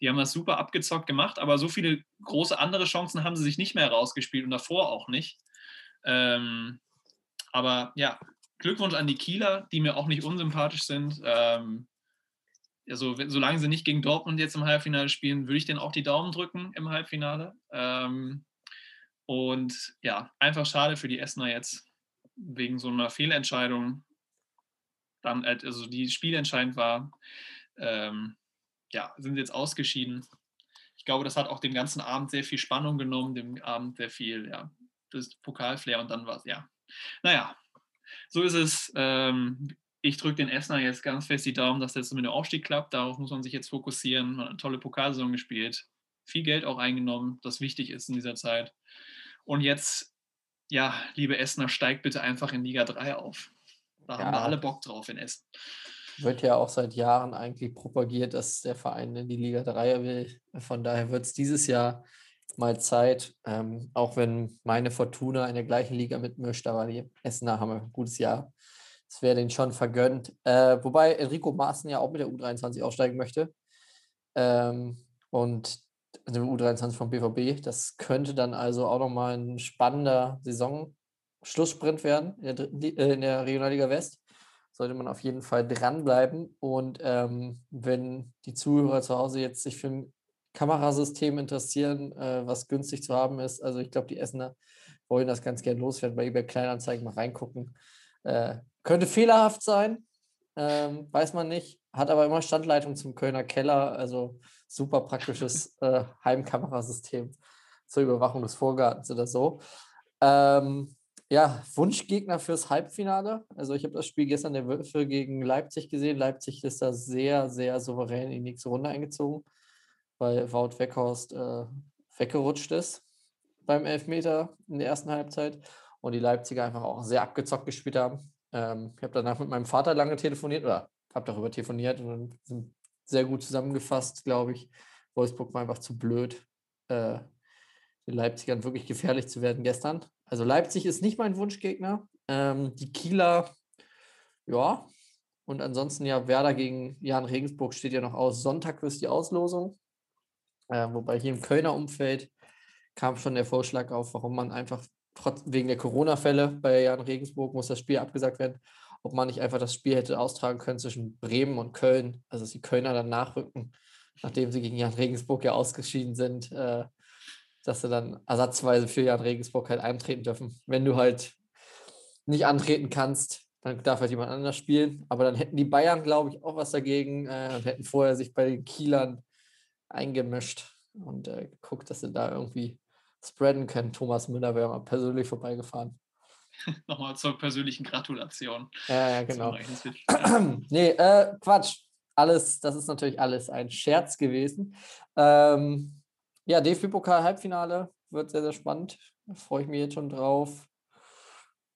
Die haben das super abgezockt gemacht, aber so viele große andere Chancen haben sie sich nicht mehr rausgespielt und davor auch nicht. Ähm, aber ja, Glückwunsch an die Kieler, die mir auch nicht unsympathisch sind. Ähm, also, solange sie nicht gegen Dortmund jetzt im Halbfinale spielen, würde ich denen auch die Daumen drücken im Halbfinale. Ähm, und ja, einfach schade für die Essener jetzt wegen so einer Fehlentscheidung. Dann, äh, also die spielentscheidend war, ähm, ja, sind jetzt ausgeschieden. Ich glaube, das hat auch dem ganzen Abend sehr viel Spannung genommen, dem Abend sehr viel, ja, das Pokalflair und dann war es, ja. Naja, so ist es. Ähm, ich drücke den Essener jetzt ganz fest die Daumen, dass das mit dem Aufstieg klappt. Darauf muss man sich jetzt fokussieren. Man hat eine tolle Pokalsaison gespielt, viel Geld auch eingenommen, das wichtig ist in dieser Zeit. Und jetzt, ja, liebe Essener, steigt bitte einfach in Liga 3 auf. Da ja. haben wir alle Bock drauf in Essen. Wird ja auch seit Jahren eigentlich propagiert, dass der Verein in die Liga 3 will. Von daher wird es dieses Jahr mal Zeit, ähm, auch wenn meine Fortuna in der gleichen Liga mitmischt, aber die Essener haben ein gutes Jahr. Das wäre denen schon vergönnt. Äh, wobei Enrico Maaßen ja auch mit der U23 aufsteigen möchte. Ähm, und also U23 vom BVB. Das könnte dann also auch nochmal ein spannender Saison-Schlusssprint werden in der, äh, in der Regionalliga West. Sollte man auf jeden Fall dranbleiben. Und ähm, wenn die Zuhörer zu Hause jetzt sich für Kamerasystem interessieren, äh, was günstig zu haben ist, also ich glaube, die Essener wollen das ganz gern loswerden, bei eBay Kleinanzeigen mal reingucken. Äh, könnte fehlerhaft sein, ähm, weiß man nicht, hat aber immer Standleitung zum Kölner Keller, also super praktisches <laughs> äh, Heimkamerasystem zur Überwachung des Vorgartens oder so. Ähm, ja, Wunschgegner fürs Halbfinale. Also ich habe das Spiel gestern der Würfel gegen Leipzig gesehen. Leipzig ist da sehr, sehr souverän in die nächste Runde eingezogen, weil Wout Weckhorst äh, weggerutscht ist beim Elfmeter in der ersten Halbzeit und die Leipziger einfach auch sehr abgezockt gespielt haben. Ähm, ich habe danach mit meinem Vater lange telefoniert oder habe darüber telefoniert und sind sehr gut zusammengefasst, glaube ich. Wolfsburg war einfach zu blöd, äh, den Leipzigern wirklich gefährlich zu werden gestern. Also Leipzig ist nicht mein Wunschgegner. Ähm, die Kieler, ja. Und ansonsten ja, Werder gegen Jan Regensburg steht ja noch aus. Sonntag ist die Auslosung. Äh, wobei hier im Kölner Umfeld kam schon der Vorschlag auf, warum man einfach trotz, wegen der Corona-Fälle bei Jan Regensburg muss das Spiel abgesagt werden, ob man nicht einfach das Spiel hätte austragen können zwischen Bremen und Köln, also dass die Kölner dann nachrücken, nachdem sie gegen Jan Regensburg ja ausgeschieden sind, äh, dass sie dann ersatzweise für Jan Regensburg halt eintreten dürfen. Wenn du halt nicht antreten kannst, dann darf halt jemand anders spielen. Aber dann hätten die Bayern, glaube ich, auch was dagegen äh, und hätten vorher sich bei den Kielern eingemischt und äh, geguckt, dass sie da irgendwie spreaden können. Thomas Müller wäre mal persönlich vorbeigefahren. <laughs> Nochmal zur persönlichen Gratulation. Ja, ja genau. <clears throat> nee, äh, Quatsch. Alles, das ist natürlich alles ein Scherz gewesen. Ähm, ja, DFB-Pokal-Halbfinale. wird sehr, sehr spannend. Da freue ich mich jetzt schon drauf.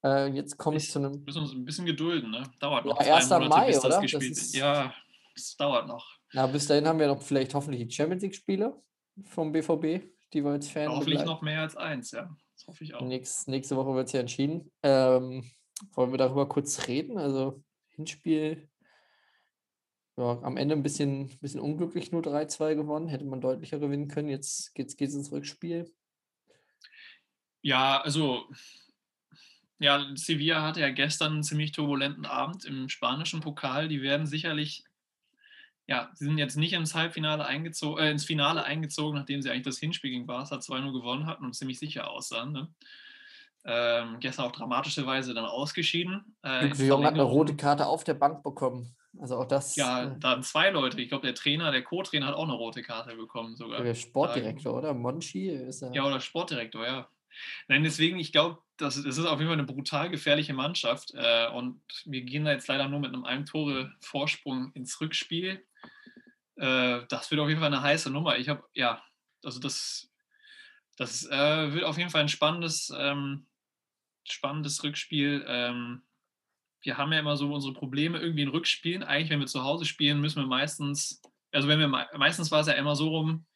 Äh, jetzt komme ich zu einem. müssen uns ein bisschen gedulden, ne? Dauert Ja, noch zwei 1. Monate, Mai, bis oder? das Das gespielt ist- ist. Ja, es dauert noch. Na, bis dahin haben wir noch vielleicht hoffentlich die Champions League-Spiele vom BVB, die wir als Fan Hoffentlich begleiten. noch mehr als eins, ja. Das hoffe ich auch. Nächst, nächste Woche wird es ja entschieden. Ähm, wollen wir darüber kurz reden? Also Hinspiel, ja, am Ende ein bisschen, bisschen unglücklich nur 3-2 gewonnen. Hätte man deutlicher gewinnen können. Jetzt geht es ins Rückspiel. Ja, also, ja, Sevilla hatte ja gestern einen ziemlich turbulenten Abend im spanischen Pokal. Die werden sicherlich, ja, sie sind jetzt nicht ins Halbfinale eingezogen, äh, ins Finale eingezogen, nachdem sie eigentlich das Hinspiel gegen Barca 2-0 gewonnen hatten und ziemlich sicher aussahen. Ne? Ähm, gestern auf dramatische Weise dann ausgeschieden. Äh, de Jong hat eine rote Karte auf der Bank bekommen. Also auch das. Ja, äh, da hatten zwei Leute. Ich glaube, der Trainer, der Co-Trainer hat auch eine rote Karte bekommen sogar. der Sportdirektor, oder? Monchi ist er. Ja, oder Sportdirektor, ja. Nein, deswegen, ich glaube, das, das ist auf jeden Fall eine brutal gefährliche Mannschaft. Äh, und wir gehen da jetzt leider nur mit einem einem Tore Vorsprung ins Rückspiel. Äh, das wird auf jeden Fall eine heiße Nummer. Ich habe, ja, also das, das äh, wird auf jeden Fall ein spannendes, ähm, spannendes Rückspiel. Ähm, wir haben ja immer so unsere Probleme irgendwie in Rückspielen. Eigentlich, wenn wir zu Hause spielen, müssen wir meistens, also wenn wir mei- meistens war es ja immer so rum,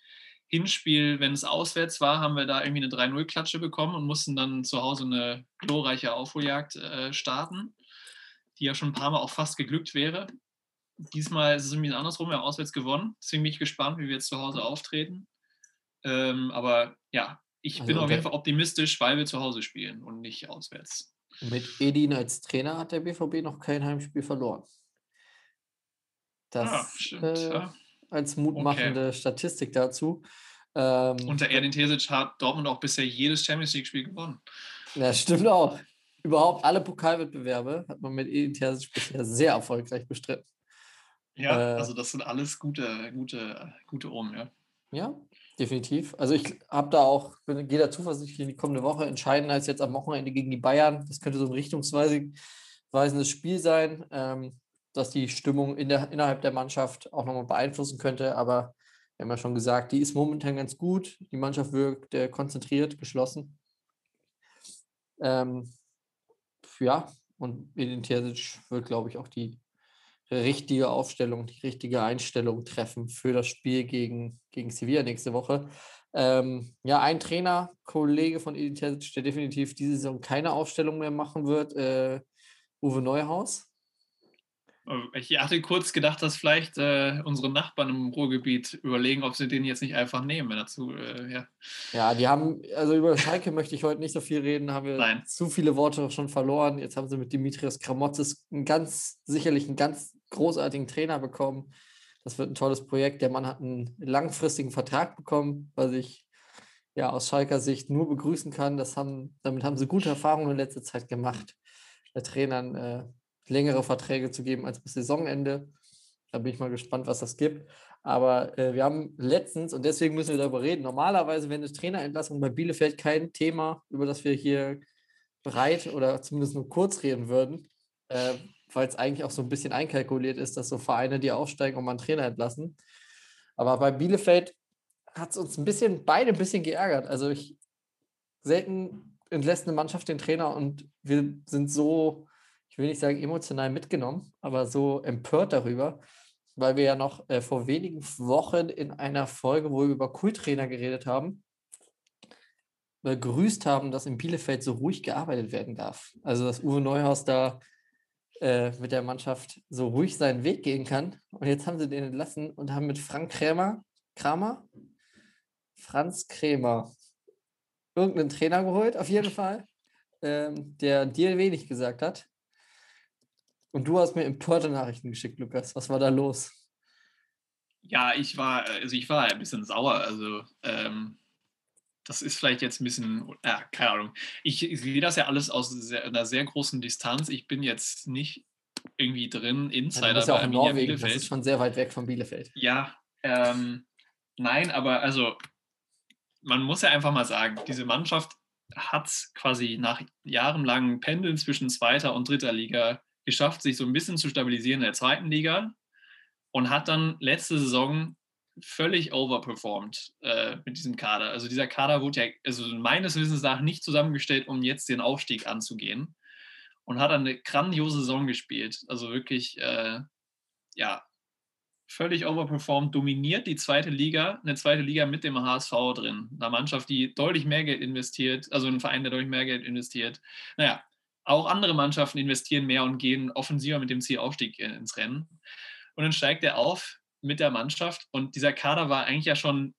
Hinspiel, wenn es auswärts war, haben wir da irgendwie eine 3-0-Klatsche bekommen und mussten dann zu Hause eine glorreiche Aufholjagd äh, starten, die ja schon ein paar Mal auch fast geglückt wäre. Diesmal ist es irgendwie andersrum, wir haben auswärts gewonnen. Deswegen bin ich gespannt, wie wir jetzt zu Hause auftreten. Ähm, aber ja, ich Also bin auf jeden Fall optimistisch, weil wir zu Hause spielen und nicht auswärts. Mit Edin als Trainer hat der BVB noch kein Heimspiel verloren. Das ah, stimmt. äh, ja. als mutmachende Statistik dazu. Ähm, Unter Erdin Terzic hat Dortmund auch bisher jedes Champions League-Spiel gewonnen. ja, stimmt auch. Überhaupt alle Pokalwettbewerbe hat man mit Edin Terzic bisher sehr erfolgreich bestritten. Ja, Äh, also das sind alles gute, gute, gute Omen, ja. Ja, definitiv. Also ich habe da auch, bin, gehe da zuversichtlich in die kommende Woche. Entscheidender als jetzt am Wochenende gegen die Bayern. Das könnte so ein richtungsweisendes Spiel sein, ähm, das die Stimmung in der, innerhalb der Mannschaft auch nochmal beeinflussen könnte. Aber wir haben ja schon gesagt, die ist momentan ganz gut. Die Mannschaft wirkt äh, konzentriert, geschlossen. Ähm, ja, und Edin Terzic wird, glaube ich, auch die richtige Aufstellung, die richtige Einstellung treffen für das Spiel gegen, gegen Sevilla nächste Woche. Ähm, ja, ein Trainer, Kollege von Terzic, der definitiv diese Saison keine Aufstellung mehr machen wird, äh, Uwe Neuhaus. Äh, Ich hatte kurz gedacht, dass vielleicht äh, unsere Nachbarn im Ruhrgebiet überlegen, ob sie den jetzt nicht einfach nehmen, wenn dazu, äh, ja. Ja, die haben, also über Schalke möchte ich heute nicht so viel reden, haben wir Nein. zu viele Worte schon verloren. Jetzt haben sie mit Dimitrios Kramotzes einen ganz, sicherlich einen ganz großartigen Trainer bekommen. Das wird ein tolles Projekt. Der Mann hat einen langfristigen Vertrag bekommen, was ich ja aus Schalker Sicht nur begrüßen kann. Das haben, damit haben sie gute Erfahrungen in letzter Zeit gemacht, der Trainern äh, längere Verträge zu geben als bis Saisonende. Da bin ich mal gespannt, was das gibt. Aber äh, wir haben letztens, und deswegen müssen wir darüber reden, normalerweise wäre eine Trainerentlassung bei Bielefeld kein Thema, über das wir hier breit oder zumindest nur kurz reden würden, äh, weil es eigentlich auch so ein bisschen einkalkuliert ist, dass so Vereine, die aufsteigen, auch mal einen Trainer entlassen. Aber bei Bielefeld hat es uns ein bisschen, beide ein bisschen geärgert. Also ich selten entlässt eine Mannschaft den Trainer und wir sind so, ich will nicht sagen emotional mitgenommen, aber so empört darüber, weil wir ja noch äh, vor wenigen Wochen in einer Folge, wo wir über Kulttrainer geredet haben, begrüßt haben, dass in Bielefeld so ruhig gearbeitet werden darf. Also dass Uwe Neuhaus da äh, mit der Mannschaft so ruhig seinen Weg gehen kann. Und jetzt haben sie den entlassen und haben mit Frank Krämer, Kramer, Franz Krämer, irgendeinen Trainer geholt, auf jeden Fall, ähm, der dir wenig gesagt hat. Und du hast mir empörte Nachrichten geschickt, Lukas. Was war da los? Ja, ich war, also ich war ein bisschen sauer. Also ähm, das ist vielleicht jetzt ein bisschen, ja, keine Ahnung. Ich, ich sehe das ja alles aus sehr, einer sehr großen Distanz. Ich bin jetzt nicht irgendwie drin, Ja, du Insider bist ja auch in Norwegen. Das Bielefeld. ist schon sehr weit weg von Bielefeld. Ja, ähm, nein, aber also man muss ja einfach mal sagen, diese Mannschaft hat es quasi nach jahrelangen Pendeln zwischen zweiter und dritter Liga geschafft, sich so ein bisschen zu stabilisieren in der zweiten Liga und hat dann letzte Saison völlig overperformed äh, mit diesem Kader. Also dieser Kader wurde ja, also meines Wissens nach nicht zusammengestellt, um jetzt den Aufstieg anzugehen. Und hat eine grandiose Saison gespielt. Also wirklich, äh, ja, völlig overperformed, dominiert die zweite Liga, eine zweite Liga mit dem HSV drin. Eine Mannschaft, die deutlich mehr Geld investiert, also ein Verein, der deutlich mehr Geld investiert. Naja, auch andere Mannschaften investieren mehr und gehen offensiver mit dem Ziel Aufstieg ins Rennen. Und dann steigt er auf mit der Mannschaft und dieser Kader war eigentlich ja schon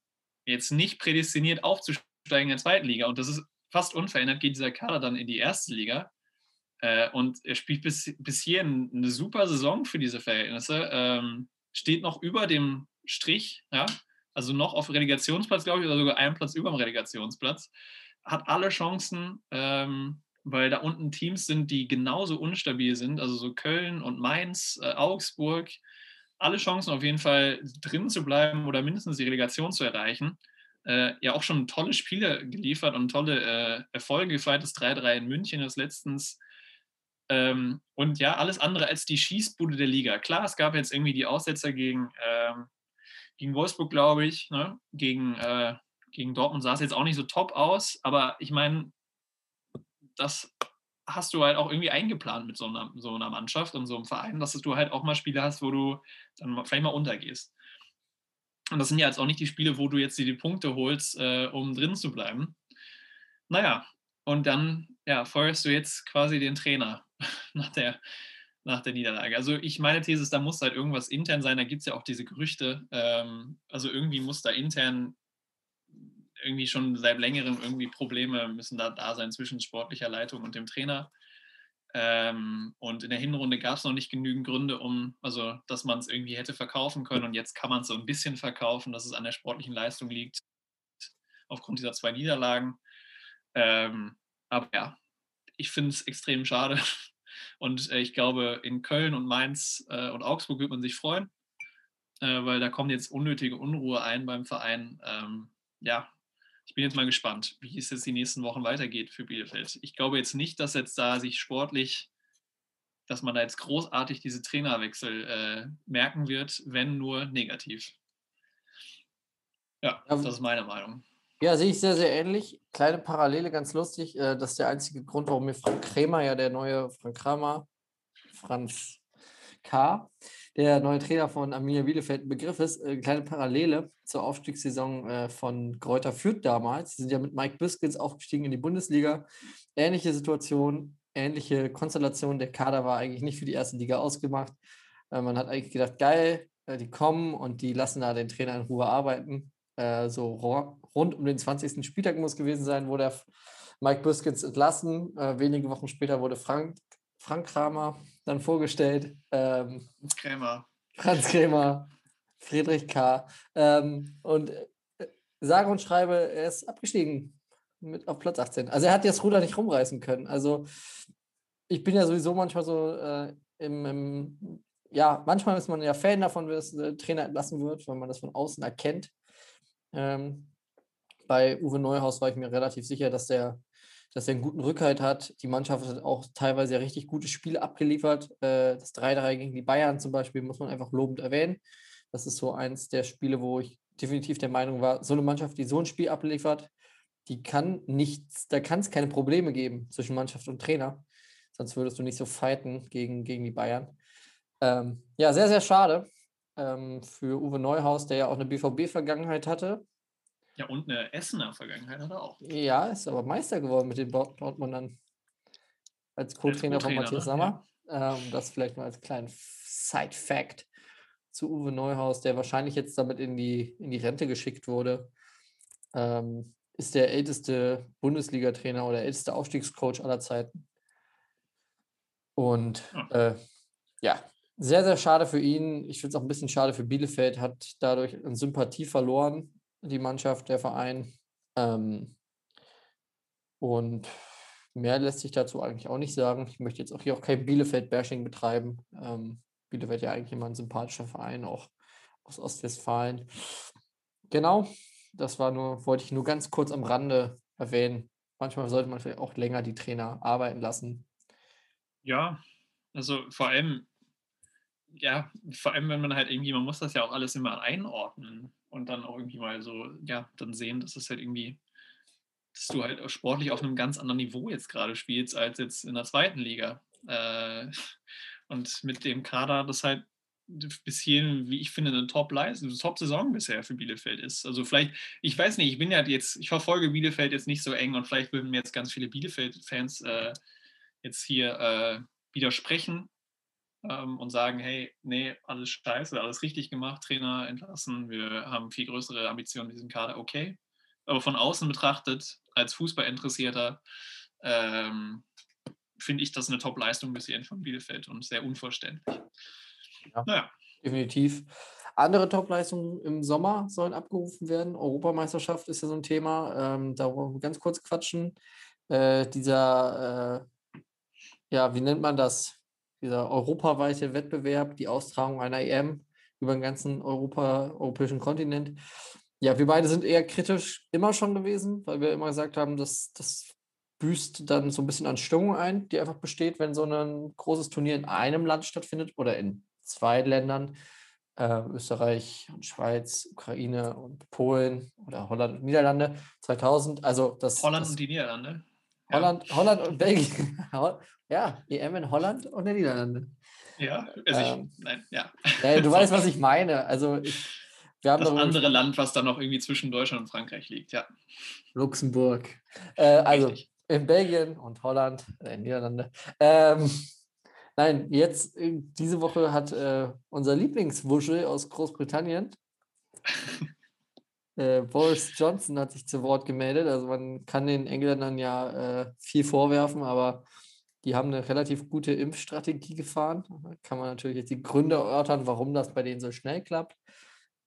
jetzt nicht prädestiniert aufzusteigen in der zweiten Liga. Und das ist fast unverändert, geht dieser Kader dann in die erste Liga. Äh, und er spielt bis, bis hier eine super Saison für diese Verhältnisse. Ähm, steht noch über dem Strich, ja, also noch auf Relegationsplatz, glaube ich, oder sogar einen Platz über dem Relegationsplatz. Hat alle Chancen, ähm, weil da unten Teams sind, die genauso unstabil sind, also so Köln und Mainz, äh, Augsburg, alle Chancen auf jeden Fall drin zu bleiben oder mindestens die Relegation zu erreichen. Äh, ja, auch schon tolle Spiele geliefert und tolle äh, Erfolge. Das 3-3 in München ist letztens ähm, und ja, alles andere als die Schießbude der Liga. Klar, es gab jetzt irgendwie die Aussetzer gegen, ähm, gegen Wolfsburg, glaube ich. Ne? Gegen, äh, gegen Dortmund sah es jetzt auch nicht so top aus, aber ich meine, das hast du halt auch irgendwie eingeplant mit so einer, so einer Mannschaft und so einem Verein, dass du halt auch mal Spiele hast, wo du dann vielleicht mal untergehst. Und das sind ja jetzt auch nicht die Spiele, wo du jetzt die Punkte holst, äh, um drin zu bleiben. Naja, und dann ja, feuerst du jetzt quasi den Trainer <laughs> nach der, nach der Niederlage. Also ich meine These ist, da muss halt irgendwas intern sein. Da gibt es ja auch diese Gerüchte. Ähm, also irgendwie muss da intern irgendwie schon seit längerem irgendwie Probleme müssen da da sein zwischen sportlicher Leitung und dem Trainer. Ähm, und in der Hinrunde gab es noch nicht genügend Gründe, um, also dass man es irgendwie hätte verkaufen können. Und jetzt kann man es so ein bisschen verkaufen, dass es an der sportlichen Leistung liegt, aufgrund dieser zwei Niederlagen. Ähm, aber ja, ich finde es extrem schade. <laughs> Und äh, ich glaube, in Köln und Mainz äh, und Augsburg wird man sich freuen, äh, weil da kommt jetzt unnötige Unruhe ein beim Verein. Ähm, ja, ich bin jetzt mal gespannt, wie es jetzt die nächsten Wochen weitergeht für Bielefeld. Ich glaube jetzt nicht, dass jetzt da sich sportlich, dass man da jetzt großartig diese Trainerwechsel äh, merken wird, wenn nur negativ. Ja, das ist meine Meinung. Ja, sehe ich sehr, sehr ähnlich. Kleine Parallele, ganz lustig. Äh, das ist der einzige Grund, warum mir Frank Krämer, ja der neue Frank Kramer, Franz K., der neue Trainer von Arminia Bielefeld ein Begriff ist. Äh, kleine Parallele zur Aufstiegssaison äh, von Gräuter Fürth damals. Sie sind ja mit Mike Biskins aufgestiegen in die Bundesliga. Ähnliche Situation, ähnliche Konstellation. Der Kader war eigentlich nicht für die erste Liga ausgemacht. Man hat eigentlich gedacht, geil, die kommen und die lassen da den Trainer in Ruhe arbeiten. So rund um den 20. Spieltag muss gewesen sein, wurde Mike Biskins entlassen. Wenige Wochen später wurde Frank, Frank Kramer dann vorgestellt. Ähm, Krämer. Franz Krämer, Friedrich K. Ähm, und äh, sage und schreibe, er ist abgestiegen mit auf Platz 18. Also er hat das Ruder nicht rumreißen können. Also ich bin ja sowieso manchmal so äh, im, im, ja, manchmal ist man ja Fan davon, dass der Trainer entlassen wird, weil man das von außen erkennt. Ähm, bei Uwe Neuhaus war ich mir relativ sicher, dass der dass er einen guten Rückhalt hat. Die Mannschaft hat auch teilweise ja richtig gute Spiele abgeliefert. Äh, das 3-3 gegen die Bayern zum Beispiel muss man einfach lobend erwähnen. Das ist so eins der Spiele, wo ich definitiv der Meinung war, so eine Mannschaft, die so ein Spiel abliefert, die kann nichts, da kann es keine Probleme geben zwischen Mannschaft und Trainer. Sonst würdest du nicht so fighten gegen, gegen die Bayern. Ähm, ja, sehr, sehr schade ähm, für Uwe Neuhaus, der ja auch eine BVB-Vergangenheit hatte. Ja, und eine Essener Vergangenheit hat er auch. Ja, ist aber Meister geworden mit den Dortmundern als Co-Trainer von Matthias ne? Sammer. Ja. Ähm, das vielleicht mal als kleinen Side-Fact zu Uwe Neuhaus, der wahrscheinlich jetzt damit in die, in die Rente geschickt wurde. Ähm, ist der älteste Bundesliga-Trainer oder älteste Aufstiegscoach aller Zeiten. Und ja. Äh, ja, sehr, sehr schade für ihn. Ich finde es auch ein bisschen schade für Bielefeld, hat dadurch an Sympathie verloren die Mannschaft, der Verein. Ähm, und mehr lässt sich dazu eigentlich auch nicht sagen. Ich möchte jetzt auch hier auch kein Bielefeld-Bashing betreiben. Ähm, Bielefeld ja eigentlich immer ein sympathischer Verein, auch aus Ostwestfalen. Genau, das war nur, wollte ich nur ganz kurz am Rande erwähnen. Manchmal sollte man vielleicht auch länger die Trainer arbeiten lassen. Ja, also vor allem ja, vor allem wenn man halt irgendwie, man muss das ja auch alles immer einordnen und dann auch irgendwie mal so, ja, dann sehen, dass es halt irgendwie, dass du halt sportlich auf einem ganz anderen Niveau jetzt gerade spielst als jetzt in der zweiten Liga. Äh, <laughs> und mit dem Kader, das halt bis hierhin, wie ich finde, eine Top-Saison bisher für Bielefeld ist. Also vielleicht, ich weiß nicht, ich bin ja jetzt, ich verfolge Bielefeld jetzt nicht so eng und vielleicht würden mir jetzt ganz viele Bielefeld-Fans äh, jetzt hier äh, widersprechen ähm, und sagen, hey, nee, alles scheiße, alles richtig gemacht, Trainer entlassen, wir haben viel größere Ambitionen in diesem Kader, okay. Aber von außen betrachtet, als Fußballinteressierter, ähm, finde ich das eine Top-Leistung bis hierhin von Bielefeld und sehr unverständlich. Ja, naja. Definitiv. Andere Top-Leistungen im Sommer sollen abgerufen werden. Europameisterschaft ist ja so ein Thema. Ähm, da wollen wir ganz kurz quatschen. Äh, dieser, äh, ja, wie nennt man das? Dieser europaweite Wettbewerb, die Austragung einer EM über den ganzen Europa, europäischen Kontinent. Ja, wir beide sind eher kritisch immer schon gewesen, weil wir immer gesagt haben, dass das büßt dann so ein bisschen an Stimmung ein, die einfach besteht, wenn so ein großes Turnier in einem Land stattfindet oder in zwei Ländern, äh, Österreich und Schweiz, Ukraine und Polen oder Holland und Niederlande 2000. Also das, Holland das, und die Niederlande. Holland, ja. Holland und Belgien. Ja, EM in Holland und der Niederlande. Ja, also ähm, ich, nein, ja. ja du <laughs> weißt, was ich meine. Also ich, wir haben das andere Land, was dann noch irgendwie zwischen Deutschland und Frankreich liegt, ja. Luxemburg. Äh, also Richtig. in Belgien und Holland, äh, in Niederlande. Ähm, Nein, jetzt, äh, diese Woche hat äh, unser Lieblingswuschel aus Großbritannien, <laughs> äh, Boris Johnson, hat sich zu Wort gemeldet. Also man kann den Engländern ja äh, viel vorwerfen, aber die haben eine relativ gute Impfstrategie gefahren. Da kann man natürlich jetzt die Gründe erörtern, warum das bei denen so schnell klappt.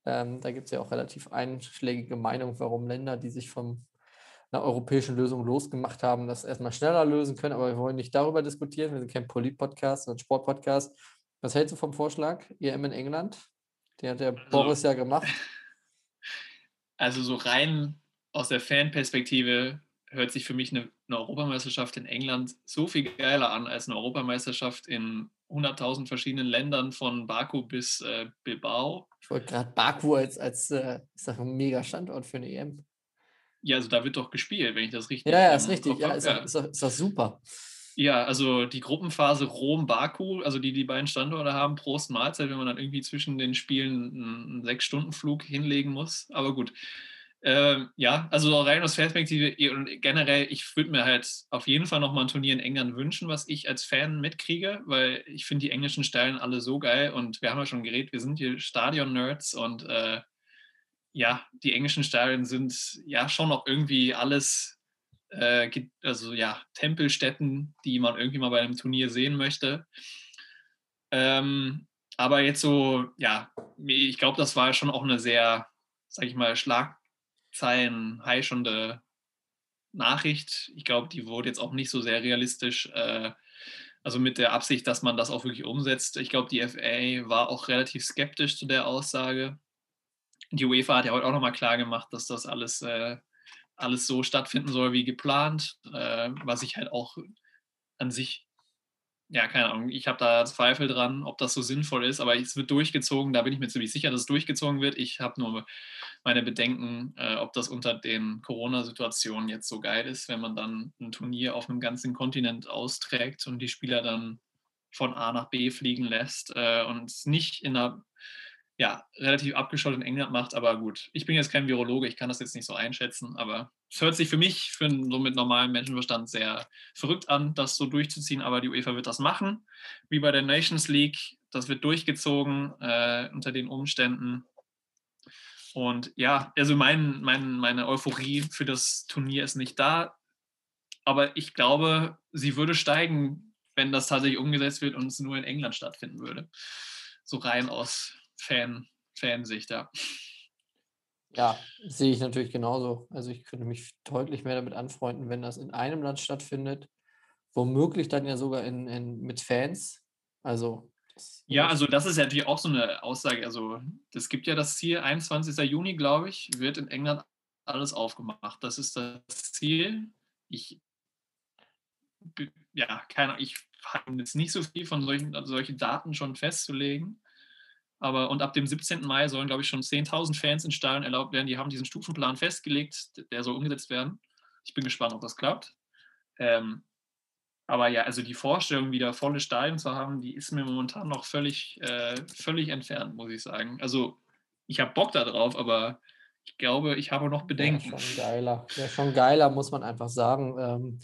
Ähm, da gibt es ja auch relativ einschlägige Meinungen, warum Länder, die sich vom einer europäischen Lösung losgemacht haben, das erstmal schneller lösen können. Aber wir wollen nicht darüber diskutieren. Wir sind kein Polit-Podcast, sondern Sport-Podcast. Was hältst du vom Vorschlag, EM in England? Den hat der also, Boris ja gemacht. <laughs> Also so rein aus der Fanperspektive hört sich für mich eine, eine, Europameisterschaft in England so viel geiler an als eine Europameisterschaft in 100.000 verschiedenen Ländern von Baku bis äh, Bilbao. Ich wollte gerade Baku als, als äh, ist ein mega Standort für eine EM. Ja, also da wird doch gespielt, wenn ich das richtig. Ja, ja, ist richtig. Ja, ist, ja. Ist, doch, ist doch super. Ja, also die Gruppenphase Rom-Baku, also die die beiden Standorte haben, Prost Mahlzeit, wenn man dann irgendwie zwischen den Spielen einen Sechs-Stunden-Flug hinlegen muss. Aber gut. Ähm, ja, also rein aus Perspektive und generell, ich würde mir halt auf jeden Fall nochmal ein Turnier in England wünschen, was ich als Fan mitkriege, weil ich finde die englischen Stellen alle so geil und wir haben ja schon geredet, wir sind hier Stadion-Nerds und äh, ja, die englischen Stadien sind ja schon noch irgendwie alles, äh, also ja, Tempelstätten, die man irgendwie mal bei einem Turnier sehen möchte. Ähm, aber jetzt so, ja, ich glaube, das war schon auch eine sehr, sag ich mal, Schlagzeilen heischende Nachricht. Ich glaube, die wurde jetzt auch nicht so sehr realistisch, äh, also mit der Absicht, dass man das auch wirklich umsetzt. Ich glaube, die FA war auch relativ skeptisch zu der Aussage die UEFA hat ja heute auch nochmal klar gemacht, dass das alles, äh, alles so stattfinden soll wie geplant, äh, was ich halt auch an sich, ja, keine Ahnung, ich habe da Zweifel dran, ob das so sinnvoll ist, aber es wird durchgezogen, da bin ich mir ziemlich sicher, dass es durchgezogen wird. Ich habe nur meine Bedenken, äh, ob das unter den Corona-Situationen jetzt so geil ist, wenn man dann ein Turnier auf einem ganzen Kontinent austrägt und die Spieler dann von A nach B fliegen lässt äh, und nicht in einer ja, relativ abgeschottet in England macht. Aber gut, ich bin jetzt kein Virologe, ich kann das jetzt nicht so einschätzen, aber es hört sich für mich, für einen so mit normalem Menschenverstand, sehr verrückt an, das so durchzuziehen. Aber die UEFA wird das machen, wie bei der Nations League. Das wird durchgezogen äh, unter den Umständen. Und ja, also mein, mein, meine Euphorie für das Turnier ist nicht da. Aber ich glaube, sie würde steigen, wenn das tatsächlich umgesetzt wird und es nur in England stattfinden würde. So rein aus Fan, Fansicht, ja. Ja, sehe ich natürlich genauso. Also ich könnte mich deutlich mehr damit anfreunden, wenn das in einem Land stattfindet, womöglich dann ja sogar in, in mit Fans. Also ja, also das ist ja natürlich auch so eine Aussage. Also es gibt ja das Ziel, 21. Juni, glaube ich, wird in England alles aufgemacht. Das ist das Ziel. Ich ja, keine ich habe jetzt nicht so viel von solchen, also solchen Daten schon festzulegen. Aber und ab dem 17. Mai sollen, glaube ich, schon 10.000 Fans in Stadion erlaubt werden. Die haben diesen Stufenplan festgelegt, der soll umgesetzt werden. Ich bin gespannt, ob das klappt. Ähm, aber ja, also die Vorstellung, wieder volle Stadien zu haben, die ist mir momentan noch völlig, äh, völlig entfernt, muss ich sagen. Also ich habe Bock darauf, aber ich glaube, ich habe noch Bedenken. Ja, schon geiler. Ja, schon geiler, muss man einfach sagen. Ähm,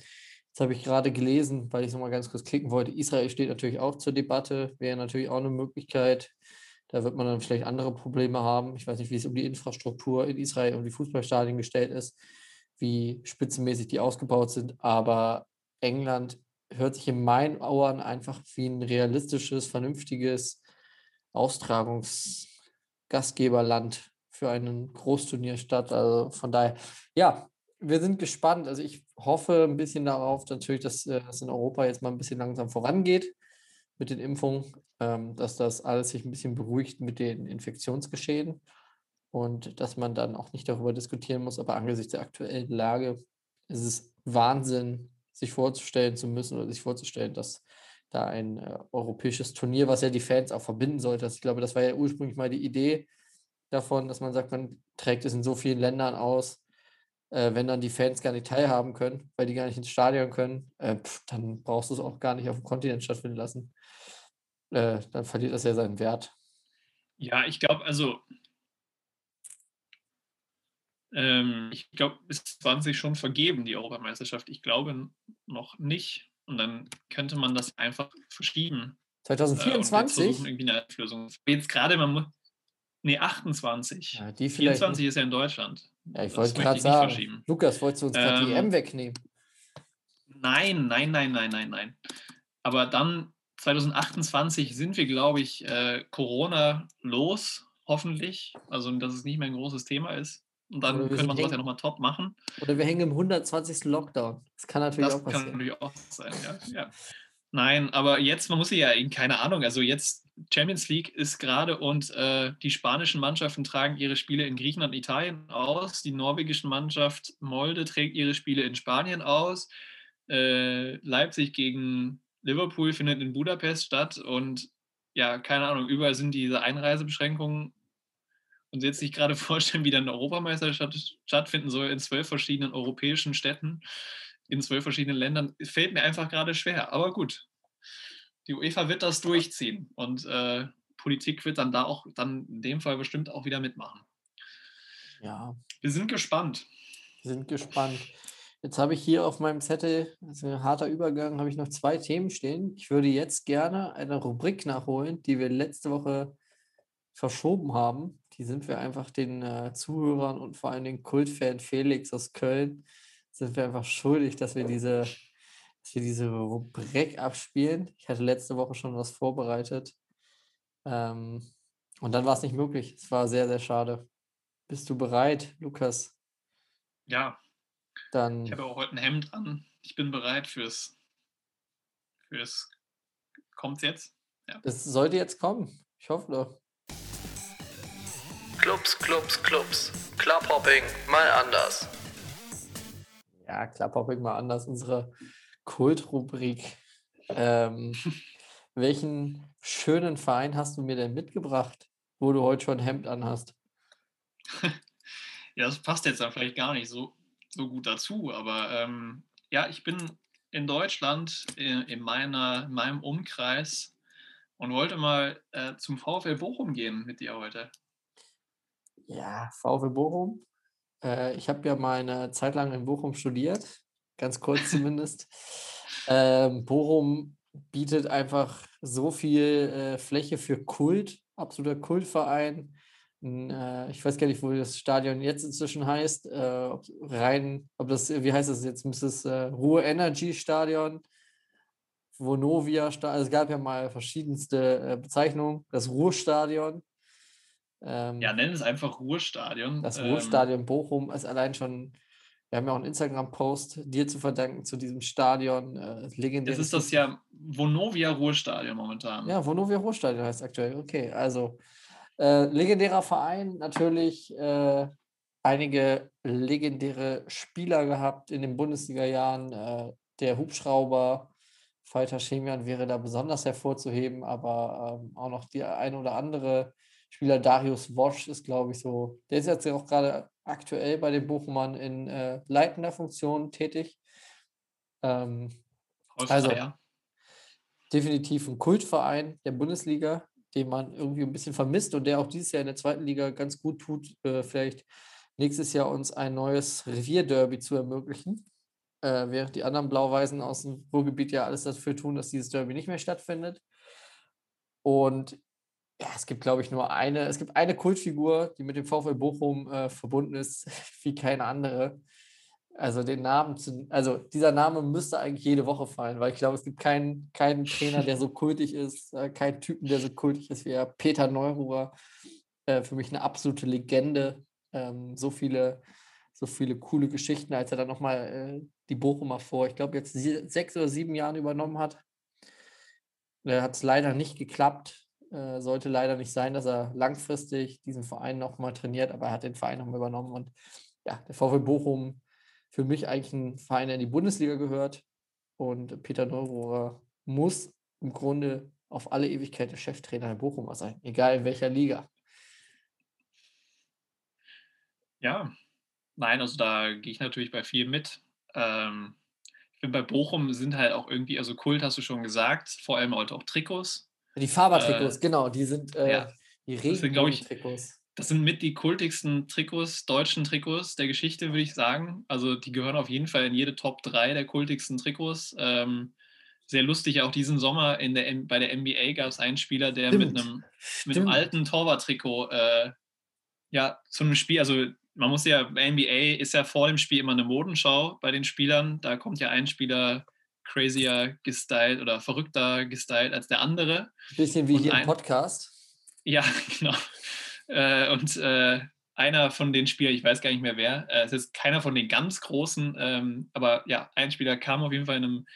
jetzt habe ich gerade gelesen, weil ich es nochmal ganz kurz klicken wollte. Israel steht natürlich auch zur Debatte, wäre natürlich auch eine Möglichkeit. Da wird man dann vielleicht andere Probleme haben. Ich weiß nicht, wie es um die Infrastruktur in Israel, um die Fußballstadien gestellt ist, wie spitzenmäßig die ausgebaut sind. Aber England hört sich in meinen Ohren einfach wie ein realistisches, vernünftiges Austragungsgastgeberland für ein Großturnier statt. Also von daher, ja, wir sind gespannt. Also ich hoffe ein bisschen darauf natürlich, dass äh, es in Europa jetzt mal ein bisschen langsam vorangeht mit den Impfungen, ähm, dass das alles sich ein bisschen beruhigt mit den Infektionsgeschehen und dass man dann auch nicht darüber diskutieren muss. Aber angesichts der aktuellen Lage ist es Wahnsinn, sich vorzustellen zu müssen oder sich vorzustellen, dass da ein äh, europäisches Turnier, was ja die Fans auch verbinden sollte. Ich glaube, das war ja ursprünglich mal die Idee davon, dass man sagt, man trägt es in so vielen Ländern aus, äh, wenn dann die Fans gar nicht teilhaben können, weil die gar nicht ins Stadion können, äh, pff, dann brauchst du es auch gar nicht auf dem Kontinent stattfinden lassen. Äh, dann verliert das ja seinen Wert. Ja, ich glaube, also ähm, ich glaube, ist 20 schon vergeben, die Europameisterschaft. Ich glaube noch nicht. Und dann könnte man das einfach verschieben. 2024? Äh, irgendwie eine Auflösung. Jetzt gerade, man muss. Nee, 28. Ja, die 24 nicht. ist ja in Deutschland. Ja, ich wollte gerade sagen, Lukas, wolltest du uns gerade ähm, die EM wegnehmen? Nein, nein, nein, nein, nein, nein. Aber dann 2028 sind wir, glaube ich, äh, Corona los, hoffentlich. Also, dass es nicht mehr ein großes Thema ist. Und dann könnte man sowas ja nochmal top machen. Oder wir hängen im 120. Lockdown. Das kann natürlich das auch passieren. Das kann natürlich auch sein, ja. ja. Nein, aber jetzt, man muss ja, keine Ahnung, also jetzt Champions League ist gerade und äh, die spanischen Mannschaften tragen ihre Spiele in Griechenland und Italien aus. Die norwegische Mannschaft Molde trägt ihre Spiele in Spanien aus. Äh, Leipzig gegen Liverpool findet in Budapest statt und ja, keine Ahnung, überall sind diese Einreisebeschränkungen und jetzt sich gerade <laughs> vorstellen, wie dann eine Europameisterschaft stattfinden soll in zwölf verschiedenen europäischen Städten, in zwölf verschiedenen Ländern, fällt mir einfach gerade schwer. Aber gut, die UEFA wird das durchziehen und äh, Politik wird dann da auch, dann in dem Fall bestimmt auch wieder mitmachen. Ja. Wir sind gespannt. Wir sind gespannt. Jetzt habe ich hier auf meinem Zettel, das ist ein harter Übergang, habe ich noch zwei Themen stehen. Ich würde jetzt gerne eine Rubrik nachholen, die wir letzte Woche verschoben haben. Die sind wir einfach den äh, Zuhörern und vor allem den Kultfan Felix aus Köln, sind wir einfach schuldig, dass wir diese, dass wir diese Rubrik abspielen. Ich hatte letzte Woche schon was vorbereitet. Ähm, und dann war es nicht möglich. Es war sehr, sehr schade. Bist du bereit, Lukas? Ja. Dann. Ich habe auch heute ein Hemd an. Ich bin bereit fürs. fürs Kommt's jetzt? Ja. Das sollte jetzt kommen. Ich hoffe doch. Clubs, Clubs, Clubs. Clubhopping mal anders. Ja, Clubhopping mal anders, unsere Kultrubrik. Ähm, <laughs> welchen schönen Verein hast du mir denn mitgebracht, wo du heute schon Hemd anhast? ja, das passt jetzt dann vielleicht gar nicht so, so gut dazu, aber ähm, ja, ich bin in Deutschland in, in, meiner, in meinem Umkreis und wollte mal äh, zum VfL Bochum gehen mit dir heute. Ja, VfL Bochum. Äh, ich habe ja mal eine Zeit lang in Bochum studiert, ganz kurz <laughs> zumindest. ähm, Bochum bietet einfach so viel äh, Fläche für Kult, absoluter Kultverein. Äh, ich weiß gar nicht, wo das Stadion jetzt inzwischen heißt. Äh, ob rein, ob das, wie heißt das jetzt? Müsste es äh, Ruhe Energy Stadion, Vonovia Stadion. Also es gab ja mal verschiedenste äh, Bezeichnungen. Das Ruhrstadion ähm, ja, nenn es einfach Ruhrstadion. Das ähm, Ruhrstadion ähm, Bochum ist allein schon, wir haben ja auch einen Instagram-Post dir zu verdanken zu diesem Stadion. Äh, legendär. Das ist das ja Vonovia Ruhrstadion momentan. Ja, Vonovia Ruhrstadion heißt aktuell. Okay, also äh, legendärer Verein, natürlich äh, einige legendäre Spieler gehabt in den Bundesliga-Jahren. Äh, der Hubschrauber, Falter Chemian wäre da besonders hervorzuheben, aber ähm, auch noch die eine oder andere Spieler, Darius Wosch ist, glaube ich, so, der ist jetzt auch gerade aktuell bei den Bochumern in äh, leitender Funktion tätig. Ähm, also definitiv ein Kultverein der Bundesliga, den man irgendwie ein bisschen vermisst und der auch dieses Jahr in der zweiten Liga ganz gut tut, äh, vielleicht nächstes Jahr uns ein neues Revierderby zu ermöglichen äh, während die anderen Blau-Weißen aus dem Ruhrgebiet ja alles dafür tun, dass dieses Derby nicht mehr stattfindet. Und ja, es gibt, glaube ich, nur eine, es gibt eine Kultfigur, die mit dem VfL Bochum äh, verbunden ist, <laughs> wie keine andere. Also den Namen, zu, also dieser Name müsste eigentlich jede Woche fallen, weil ich glaube, es gibt keinen, keinen Trainer, der so kultig ist, äh, keinen Typen, der so kultig ist wie er. Peter Neururer, äh, für mich eine absolute Legende. Ähm, so viele so viele coole Geschichten, als er dann nochmal äh, die Bochumer vor, ich glaube, jetzt sechs oder sieben Jahren übernommen hat. Da hat es leider nicht geklappt. Äh, sollte leider nicht sein, dass er langfristig diesen Verein nochmal trainiert, aber er hat den Verein nochmal übernommen. Und ja, der VfL Bochum für mich eigentlich ein Verein, der in die Bundesliga gehört. Und Peter Neurohrer muss im Grunde auf alle Ewigkeit der Cheftrainer der Bochumer sein, egal in welcher Liga. Ja, Nein, also da gehe ich natürlich bei viel mit. Ähm, ich finde, bei Bochum sind halt auch irgendwie, also Kult hast du schon gesagt, vor allem halt auch Trikots. Die Faber-Trikots, äh, genau, die sind äh, ja, die Regenbogen-Trikots. Das sind mit die kultigsten Trikots, deutschen Trikots der Geschichte, würde ich sagen. Also die gehören auf jeden Fall in jede Top 3 der kultigsten Trikots. Ähm, sehr lustig, auch diesen Sommer in der, bei der NBA gab es einen Spieler, der Stimmt. mit einem, mit einem alten Torwart-Trikot äh, ja, zu einem Spiel, also man muss ja, NBA ist ja vor dem Spiel immer eine Modenschau bei den Spielern. Da kommt ja ein Spieler crazier gestylt oder verrückter gestylt als der andere. Bisschen wie und hier ein, im Podcast. Ja, <laughs> genau. Äh, und äh, einer von den Spielern, ich weiß gar nicht mehr wer, äh, es ist keiner von den ganz großen, ähm, aber ja, ein Spieler kam auf jeden Fall in einem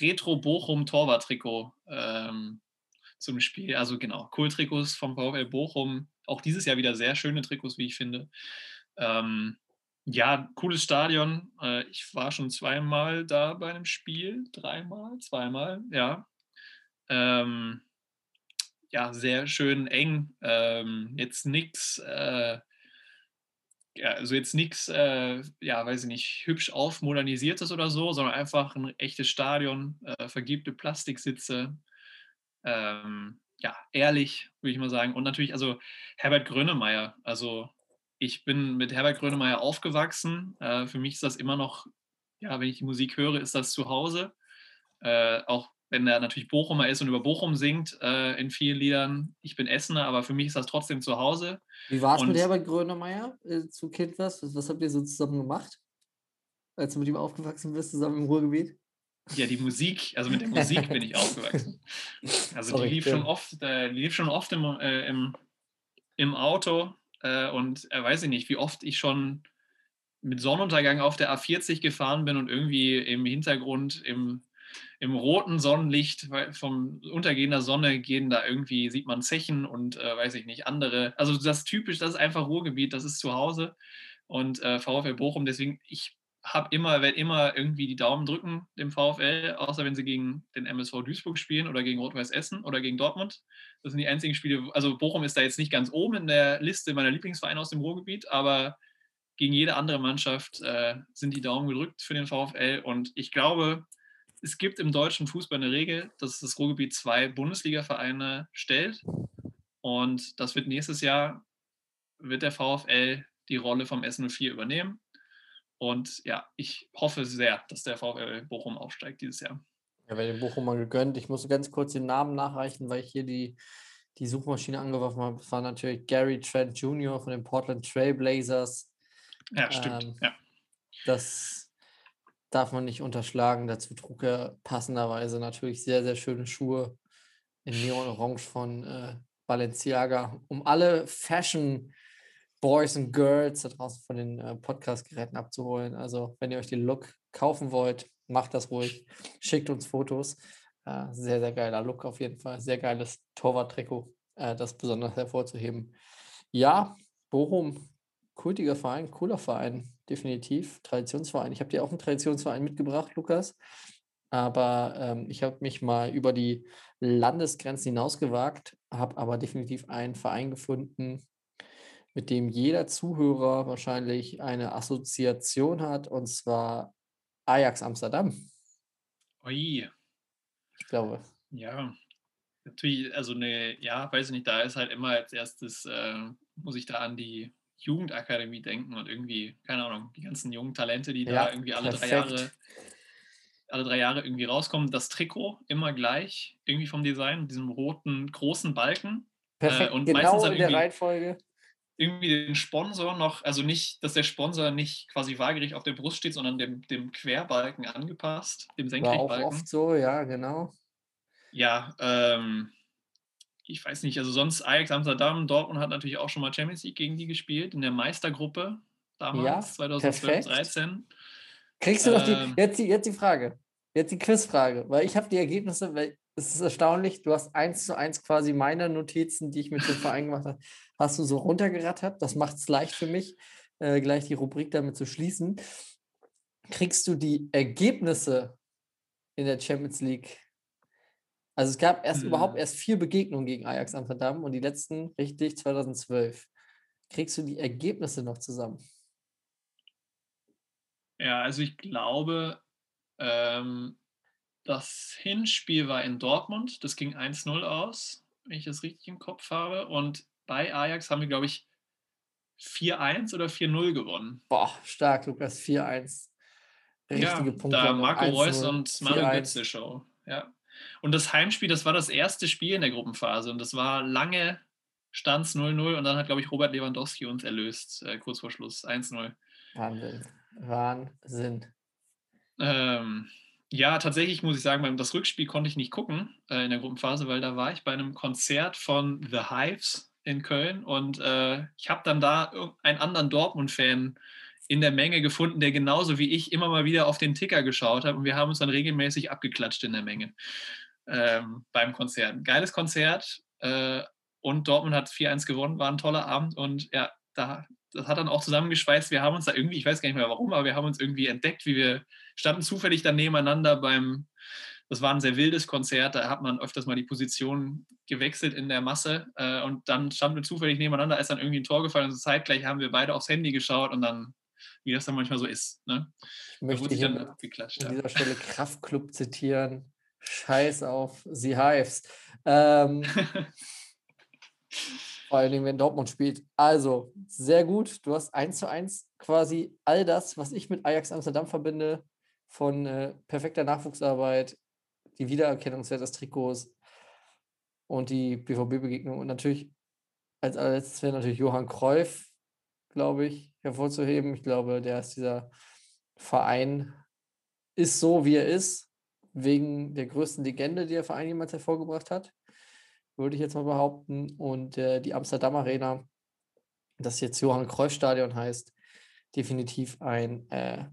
Retro-Bochum-Torwart-Trikot ähm, zum Spiel. Also genau, Cool-Trikots vom VfL Bochum. Auch dieses Jahr wieder sehr schöne Trikots, wie ich finde. Ähm, ja, cooles Stadion. Äh, ich war schon zweimal da bei einem Spiel, dreimal, zweimal, ja. Ähm, ja, sehr schön eng. Ähm, jetzt nichts, äh, ja, also jetzt nichts, äh, ja, weiß ich nicht, hübsch aufmodernisiertes oder so, sondern einfach ein echtes Stadion, äh, vergibte Plastiksitze. Ähm, ja, ehrlich, würde ich mal sagen. Und natürlich, also Herbert Grönemeyer, also ich bin mit Herbert Grönemeyer aufgewachsen. Äh, für mich ist das immer noch, ja, wenn ich die Musik höre, ist das zu Hause. Äh, auch wenn er natürlich Bochumer ist und über Bochum singt äh, in vielen Liedern. Ich bin Essener, aber für mich ist das trotzdem zu Hause. Wie war es mit Herbert Grönemeyer äh, zu Kind was? was? habt ihr so zusammen gemacht, als du mit ihm aufgewachsen bist, zusammen im Ruhrgebiet? Ja, die Musik, also mit der Musik bin ich aufgewachsen. <laughs> Also Sorry, die lief schon oft, äh, lief schon oft im, äh, im, im Auto äh, und äh, weiß ich nicht, wie oft ich schon mit Sonnenuntergang auf der A40 gefahren bin und irgendwie im Hintergrund im, im roten Sonnenlicht vom untergehender Sonne gehen da irgendwie, sieht man Zechen und äh, weiß ich nicht, andere. Also das typisch, das ist einfach Ruhrgebiet, das ist zu Hause und äh, VfL Bochum. Deswegen, ich habe immer, werde immer irgendwie die Daumen drücken dem VfL, außer wenn sie gegen den MSV Duisburg spielen oder gegen Rot-Weiß Essen oder gegen Dortmund. Das sind die einzigen Spiele. Also Bochum ist da jetzt nicht ganz oben in der Liste meiner Lieblingsvereine aus dem Ruhrgebiet, aber gegen jede andere Mannschaft äh, sind die Daumen gedrückt für den VfL. Und ich glaube, es gibt im deutschen Fußball eine Regel, dass das Ruhrgebiet zwei Bundesliga-Vereine stellt. Und das wird nächstes Jahr, wird der VfL die Rolle vom S04 übernehmen. Und ja, ich hoffe sehr, dass der VfL Bochum aufsteigt dieses Jahr. Ja, werde dem Bochum mal gegönnt. Ich muss ganz kurz den Namen nachreichen, weil ich hier die, die Suchmaschine angeworfen habe. Das war natürlich Gary Trent Jr. von den Portland Trailblazers. Ja, stimmt. Ähm, ja. Das darf man nicht unterschlagen. Dazu trug er passenderweise natürlich sehr, sehr schöne Schuhe in Neon Orange von äh, Balenciaga. Um alle Fashion- Boys und Girls da draußen von den äh, Podcast-Geräten abzuholen. Also, wenn ihr euch den Look kaufen wollt, macht das ruhig. Schickt uns Fotos. Äh, sehr, sehr geiler Look auf jeden Fall. Sehr geiles Torwart-Trikot, äh, das besonders hervorzuheben. Ja, Bochum, kultiger Verein, cooler Verein, definitiv. Traditionsverein. Ich habe dir auch einen Traditionsverein mitgebracht, Lukas. aber ähm, ich habe mich mal über die Landesgrenzen hinausgewagt, habe aber definitiv einen Verein gefunden, mit dem jeder Zuhörer wahrscheinlich eine Assoziation hat, und zwar Ajax Amsterdam. Ui, Ich glaube. ja. Natürlich, also eine, ja, weiß ich nicht, da ist halt immer als erstes, äh, muss ich da an die Jugendakademie denken und irgendwie, keine Ahnung, die ganzen jungen Talente, die Ja, da irgendwie alle drei perfekt. Jahre, alle drei Jahre irgendwie rauskommen. Das Trikot immer gleich, irgendwie vom Design, diesem roten großen Balken. Perfekt, und genau meistens dann in der Reihenfolge. Irgendwie den Sponsor noch, also nicht, dass der Sponsor nicht quasi waagerecht auf der Brust steht, sondern dem, dem Querbalken angepasst, dem War auch Senkrechtbalken. oft so, ja, genau. Ja, ähm, ich weiß nicht, also sonst Ajax Amsterdam, Dortmund hat natürlich auch schon mal Champions League gegen die gespielt, in der Meistergruppe damals, 2012, perfekt. 13. Kriegst du noch die, Ähm. jetzt, die, jetzt die Frage, jetzt die Quizfrage, weil ich habe die Ergebnisse, weil es ist erstaunlich, du hast eins zu eins quasi meine Notizen, die ich mit dem Verein gemacht habe, hast du so runtergerattert. Das macht es leicht für mich, äh, gleich die Rubrik damit zu schließen. Kriegst du die Ergebnisse in der Champions League? Also es gab erst überhaupt Hm. erst vier Begegnungen gegen Ajax Amsterdam und die letzten richtig 2012. Kriegst du die Ergebnisse noch zusammen? Ja, also ich glaube, ähm, das Hinspiel war in Dortmund, das ging 1-0 aus, wenn ich das richtig im Kopf habe. Und bei Ajax haben wir, glaube ich, 4-1 oder 4-0 gewonnen. Boah, stark, Lukas, 4-1. Richtige ja, Punkte. da Marco Reus 1-0, und Mario 4-1. Götze Show. Ja. Und das Heimspiel, das war das erste Spiel in der Gruppenphase und das war lange Stanz 0-0 und dann hat, glaube ich, Robert Lewandowski uns erlöst, äh, kurz vor Schluss 1-0. Wahnsinn. Wahnsinn. Ähm, ja, tatsächlich muss ich sagen, das Rückspiel konnte ich nicht gucken äh, in der Gruppenphase, weil da war ich bei einem Konzert von The Hives in Köln und äh, ich habe dann da einen anderen Dortmund-Fan in der Menge gefunden, der genauso wie ich immer mal wieder auf den Ticker geschaut hat und wir haben uns dann regelmäßig abgeklatscht in der Menge ähm, beim Konzert. Geiles Konzert äh, und Dortmund hat 4-1 gewonnen, war ein toller Abend und ja, da, das hat dann auch zusammengeschweißt. Wir haben uns da irgendwie, ich weiß gar nicht mehr warum, aber wir haben uns irgendwie entdeckt, wie wir standen zufällig dann nebeneinander beim, das war ein sehr wildes Konzert, da hat man öfters mal die Position gewechselt in der Masse äh, und dann standen wir zufällig nebeneinander, ist dann irgendwie ein Tor gefallen und so zeitgleich haben wir beide aufs Handy geschaut und dann, wie das dann manchmal so ist, ne? Ich Da möchte hier dann abgeklatscht. an dieser Stelle Kraftclub zitieren. Scheiß auf sie Hives. Ähm, <laughs> vor allen Dingen, wenn Dortmund spielt. Also, sehr gut. Du hast eins zu eins quasi all das, was ich mit Ajax Amsterdam verbinde, von äh, perfekter Nachwuchsarbeit, die Wiedererkennungswert des Trikots und die BVB-Begegnung. Und natürlich, als allerletztes wäre natürlich Johann Cruyff, glaube ich, hervorzuheben. Ich glaube, der ist dieser Verein, ist so, wie er ist, wegen der größten Legende, die der Verein jemals hervorgebracht hat, würde ich jetzt mal behaupten. Und äh, die Amsterdam Arena, das jetzt Johann Cruyff Stadion heißt, definitiv ein äh,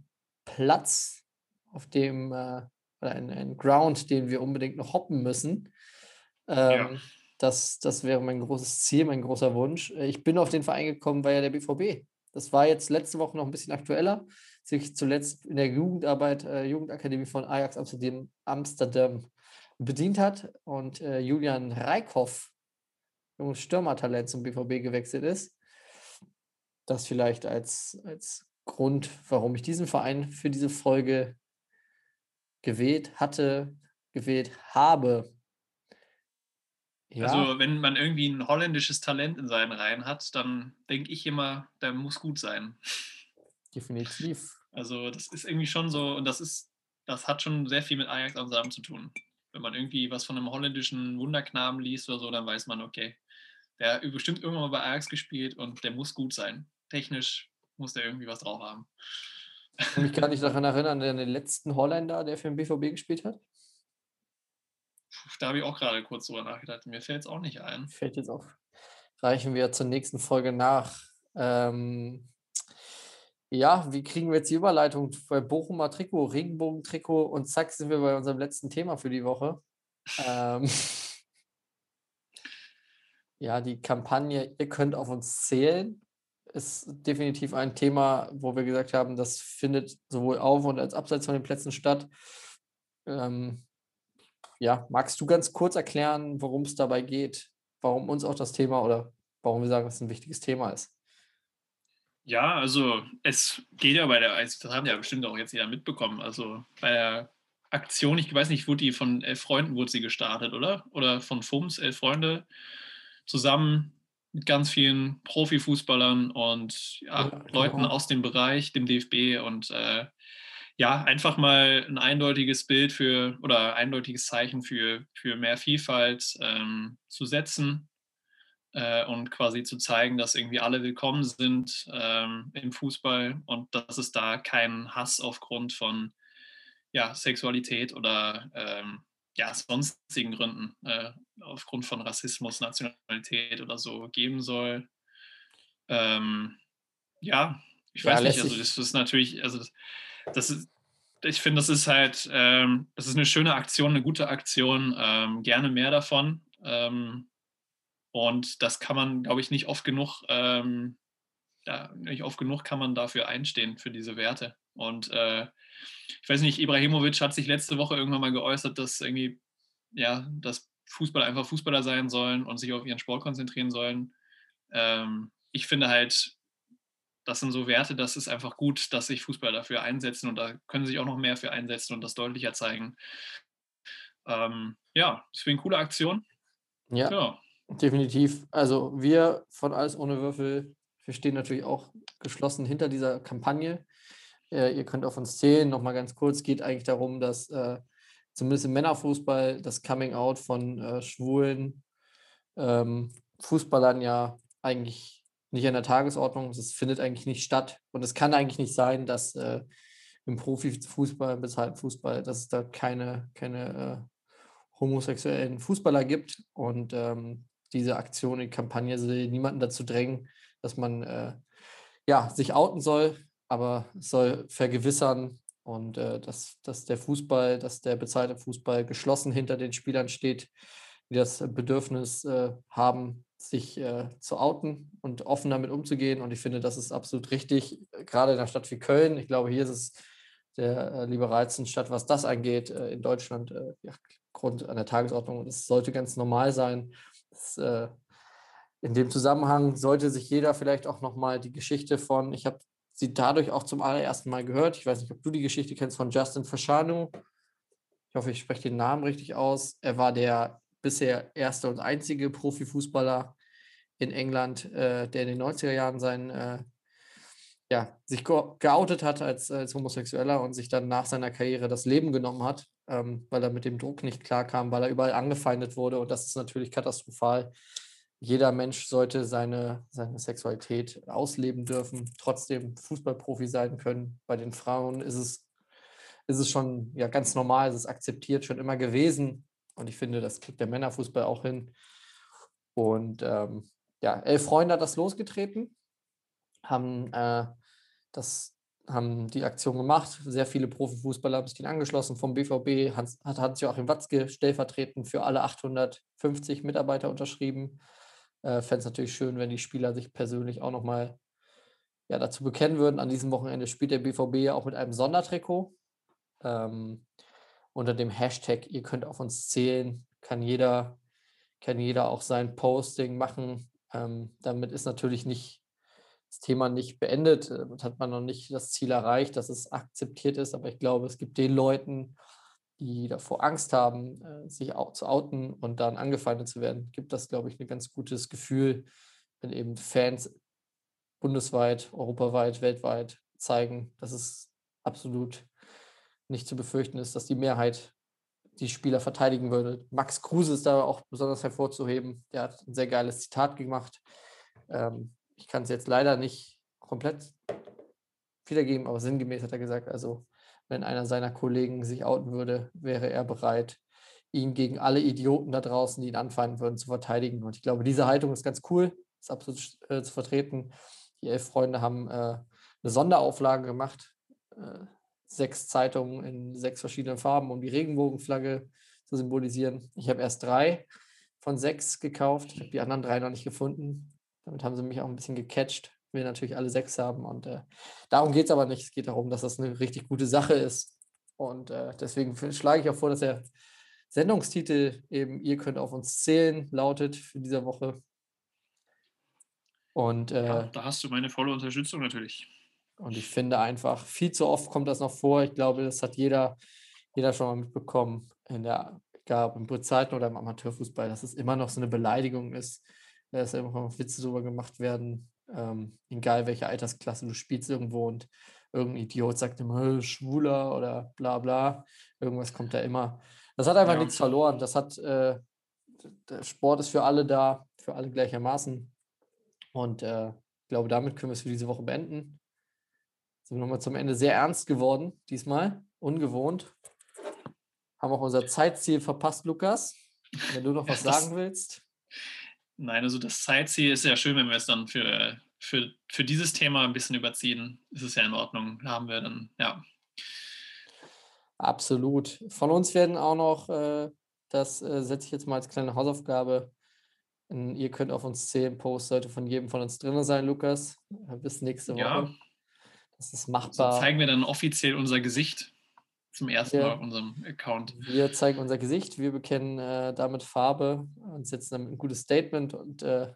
Platz, auf dem, äh, ein, ein Ground, den wir unbedingt noch hoppen müssen. Ähm, das, das wäre mein großes Ziel, mein großer Wunsch. Äh, Ich bin auf den Verein gekommen, weil ja der BVB. Das war jetzt letzte Woche noch ein bisschen aktueller. Sich zuletzt in der Jugendarbeit, äh, Jugendakademie von Ajax Amsterdam, Amsterdam bedient hat und äh, Julian Reikhoff, junges Stürmertalent zum BVB gewechselt ist. Das vielleicht als, als Grund, warum ich diesen Verein für diese Folge gewählt hatte, gewählt habe. Ja, Also wenn man irgendwie ein holländisches Talent in seinen Reihen hat, dann denke ich immer, der muss gut sein. definitiv. Also das ist irgendwie schon so, und das ist, das hat schon sehr viel mit Ajax Amsterdam zu tun. Wenn man irgendwie was von einem holländischen Wunderknaben liest oder so, dann weiß man, okay, der hat bestimmt irgendwann mal bei Ajax gespielt und der muss gut sein. Technisch muss der irgendwie was drauf haben. Ich kann mich gar nicht daran erinnern, der den letzten Holländer, der für den BVB gespielt hat. Da habe ich auch gerade kurz drüber nachgedacht. Mir fällt es auch nicht ein. Fällt jetzt auf. Reichen wir zur nächsten Folge nach. Ähm, ja, wie kriegen wir jetzt die Überleitung bei Bochumer Trikot, Regenbogen-Trikot und zack sind wir bei unserem letzten Thema für die Woche. Ähm, <laughs> ja, die Kampagne, ihr könnt auf uns zählen, ist definitiv ein Thema, wo wir gesagt haben, das findet sowohl auf und als abseits von den Plätzen statt. Ähm, ja, magst du ganz kurz erklären, worum es dabei geht, warum uns auch das Thema oder warum wir sagen, dass es ein wichtiges Thema ist? Ja, also es geht ja bei der, das haben ja bestimmt auch jetzt jeder mitbekommen, also bei der Aktion, ich weiß nicht, wurde die von Elf Freunden wurde sie gestartet, oder? Oder von FUMS, Elf Freunde, zusammen mit ganz vielen Profifußballern und ja, ja, Leuten genau. aus dem Bereich, dem DFB und äh, ja, einfach mal ein eindeutiges Bild für oder eindeutiges Zeichen für, für mehr Vielfalt ähm, zu setzen äh, und quasi zu zeigen, dass irgendwie alle willkommen sind ähm, im Fußball und dass es da keinen Hass aufgrund von ja, Sexualität oder ähm, ja, sonstigen Gründen, äh, aufgrund von Rassismus, Nationalität oder so geben soll. Ähm, ja, ich weiß ja, nicht, also das ist natürlich, also das, das ist, ich finde, das ist halt, ähm, das ist eine schöne Aktion, eine gute Aktion, ähm, gerne mehr davon. Ähm, und das kann man, glaube ich, nicht oft genug, ähm, ja, nicht oft genug kann man dafür einstehen, für diese Werte. Und äh, ich weiß nicht, Ibrahimovic hat sich letzte Woche irgendwann mal geäußert, dass irgendwie, ja, dass Fußballer einfach Fußballer sein sollen und sich auf ihren Sport konzentrieren sollen. Ähm, ich finde halt, das sind so Werte, das ist einfach gut, dass sich Fußballer dafür einsetzen und da können sie sich auch noch mehr für einsetzen und das deutlicher zeigen. Ähm, ja, deswegen coole Aktion. Ja, ja, definitiv. Also wir von Alles ohne Würfel, wir stehen natürlich auch geschlossen hinter dieser Kampagne. Äh, ihr könnt auf uns zählen. Nochmal ganz kurz, geht eigentlich darum, dass äh, zumindest im Männerfußball das Coming Out von äh, schwulen ähm, Fußballern ja eigentlich nicht an der Tagesordnung. Es findet eigentlich nicht statt. Und es kann eigentlich nicht sein, dass äh, im Profifußball, im bezahlten Fußball, dass es da keine, keine äh, homosexuellen Fußballer gibt. Und ähm, diese Aktion, die Kampagne soll niemanden dazu drängen, dass man äh, ja, sich outen soll, aber soll vergewissern und äh, dass, dass der Fußball, dass der bezahlte Fußball geschlossen hinter den Spielern steht, die das Bedürfnis äh, haben, sich äh, zu outen und offen damit umzugehen. Und ich finde, das ist absolut richtig, gerade in einer Stadt wie Köln. Ich glaube, hier ist es der äh, liberalsten Stadt, was das angeht, äh, in Deutschland, äh, ja, Grund an der Tagesordnung. Und es sollte ganz normal sein. Das, äh, in dem Zusammenhang sollte sich jeder vielleicht auch nochmal die Geschichte von, ich habe sie dadurch auch zum allerersten Mal gehört. Ich weiß nicht, ob du die Geschichte kennst von Justin Fashanu. Ich hoffe, ich spreche den Namen richtig aus. Er war der bisher erste und einzige Profifußballer in England, äh, der in den 90er Jahren sein, äh, ja, sich geoutet hat als, als Homosexueller und sich dann nach seiner Karriere das Leben genommen hat, ähm, weil er mit dem Druck nicht klarkam, weil er überall angefeindet wurde. Und das ist natürlich katastrophal. Jeder Mensch sollte seine, seine Sexualität ausleben dürfen, trotzdem Fußballprofi sein können. Bei den Frauen ist es, ist es schon ja, ganz normal, es ist akzeptiert schon immer gewesen. Und ich finde, das kriegt der Männerfußball auch hin. Und ähm, ja, elf Freunde hat das losgetreten, haben, äh, das, haben die Aktion gemacht. Sehr viele Profifußballer haben sich angeschlossen. Vom BVB hat, hat Hans-Joachim Watzke stellvertretend für alle 850 Mitarbeiter unterschrieben. Äh, Fände es natürlich schön, wenn die Spieler sich persönlich auch nochmal ja, dazu bekennen würden. An diesem Wochenende spielt der BVB ja auch mit einem Sondertrikot. Ähm, unter dem Hashtag, ihr könnt auf uns zählen, kann jeder, kann jeder auch sein Posting machen. Ähm, damit ist natürlich nicht das Thema nicht beendet. Damit hat man noch nicht das Ziel erreicht, dass es akzeptiert ist. Aber ich glaube, es gibt den Leuten, die davor Angst haben, äh, sich auch zu outen und dann angefeindet zu werden, gibt das, glaube ich, ein ganz gutes Gefühl, wenn eben Fans bundesweit, europaweit, weltweit zeigen, dass es absolut nicht zu befürchten ist, dass die Mehrheit die Spieler verteidigen würde. Max Kruse ist da auch besonders hervorzuheben. Der hat ein sehr geiles Zitat gemacht. Ähm, ich kann es jetzt leider nicht komplett wiedergeben, aber sinngemäß hat er gesagt, also wenn einer seiner Kollegen sich outen würde, wäre er bereit, ihn gegen alle Idioten da draußen, die ihn anfeinden würden, zu verteidigen. Und ich glaube, diese Haltung ist ganz cool, ist absolut äh, zu vertreten. Die elf Freunde haben äh, eine Sonderauflage gemacht. Äh, sechs Zeitungen in sechs verschiedenen Farben, um die Regenbogenflagge zu symbolisieren. Ich habe erst drei von sechs gekauft. Ich habe die anderen drei noch nicht gefunden. Damit haben sie mich auch ein bisschen gecatcht. Will natürlich alle sechs haben. Und äh, darum geht es aber nicht. Es geht darum, dass das eine richtig gute Sache ist. Und äh, deswegen schlage ich auch vor, dass der Sendungstitel eben Ihr könnt auf uns zählen lautet für diese Woche. Und äh, Ja, da hast du meine volle Unterstützung natürlich. und ich finde einfach, viel zu oft kommt das noch vor. Ich glaube, das hat jeder, jeder schon mal mitbekommen, in der, egal ob im Bezahlten oder im Amateurfußball, dass es immer noch so eine Beleidigung ist, dass immer noch Witze darüber gemacht werden, ähm, egal welche Altersklasse du spielst irgendwo und irgendein Idiot sagt immer "Äh, Schwuler oder bla bla. Irgendwas kommt da immer. Das hat einfach Ja. nichts verloren. Das hat, äh, der Sport ist für alle da, für alle gleichermaßen. Und äh, ich glaube, damit können wir es für diese Woche beenden. Sind wir nochmal zum Ende sehr ernst geworden, diesmal. Ungewohnt. Haben auch unser Zeitziel verpasst, Lukas. Wenn du noch was <laughs> sagen willst. Nein, also das Zeitziel ist ja schön, wenn wir es dann für, für, für dieses Thema ein bisschen überziehen. Ist es ja in Ordnung. Da haben wir dann, ja. Absolut. Von uns werden auch noch, äh, das äh, setze ich jetzt mal als kleine Hausaufgabe. in- Ihr könnt auf uns zählen, Post sollte von jedem von uns drin sein, Lukas. Bis nächste Woche. Ja. Das ist So machbar. zeigen wir dann offiziell unser Gesicht zum ersten Ja. Mal auf unserem Account. Wir zeigen unser Gesicht, wir bekennen äh, damit Farbe und setzen damit ein gutes Statement. Und äh,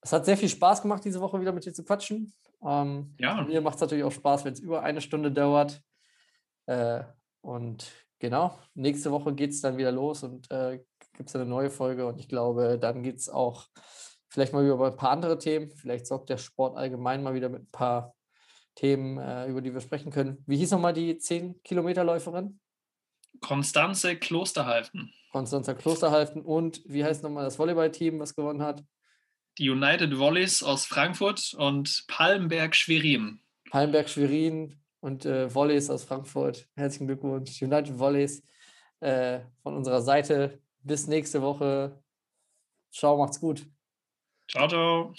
es hat sehr viel Spaß gemacht, diese Woche wieder mit dir zu quatschen. Ähm, Ja. Mir macht es natürlich auch Spaß, wenn es über eine Stunde dauert. Äh, und genau, nächste Woche geht es dann wieder los und äh, gibt es eine neue Folge. Und ich glaube, dann geht es auch vielleicht mal über ein paar andere Themen. Vielleicht sorgt der Sport allgemein mal wieder mit ein paar Themen, äh, über die wir sprechen können. Wie hieß nochmal die 10-Kilometer-Läuferin? Konstanze Klosterhalfen. Konstanzer Klosterhalfen und wie heißt nochmal das Volleyballteam, was gewonnen hat? Die United Volleys aus Frankfurt und Palmberg Schwerin. Palmberg Schwerin und äh, Volleys aus Frankfurt. Herzlichen Glückwunsch. United Volleys äh, von unserer Seite. Bis nächste Woche. Ciao, macht's gut. Ciao, ciao.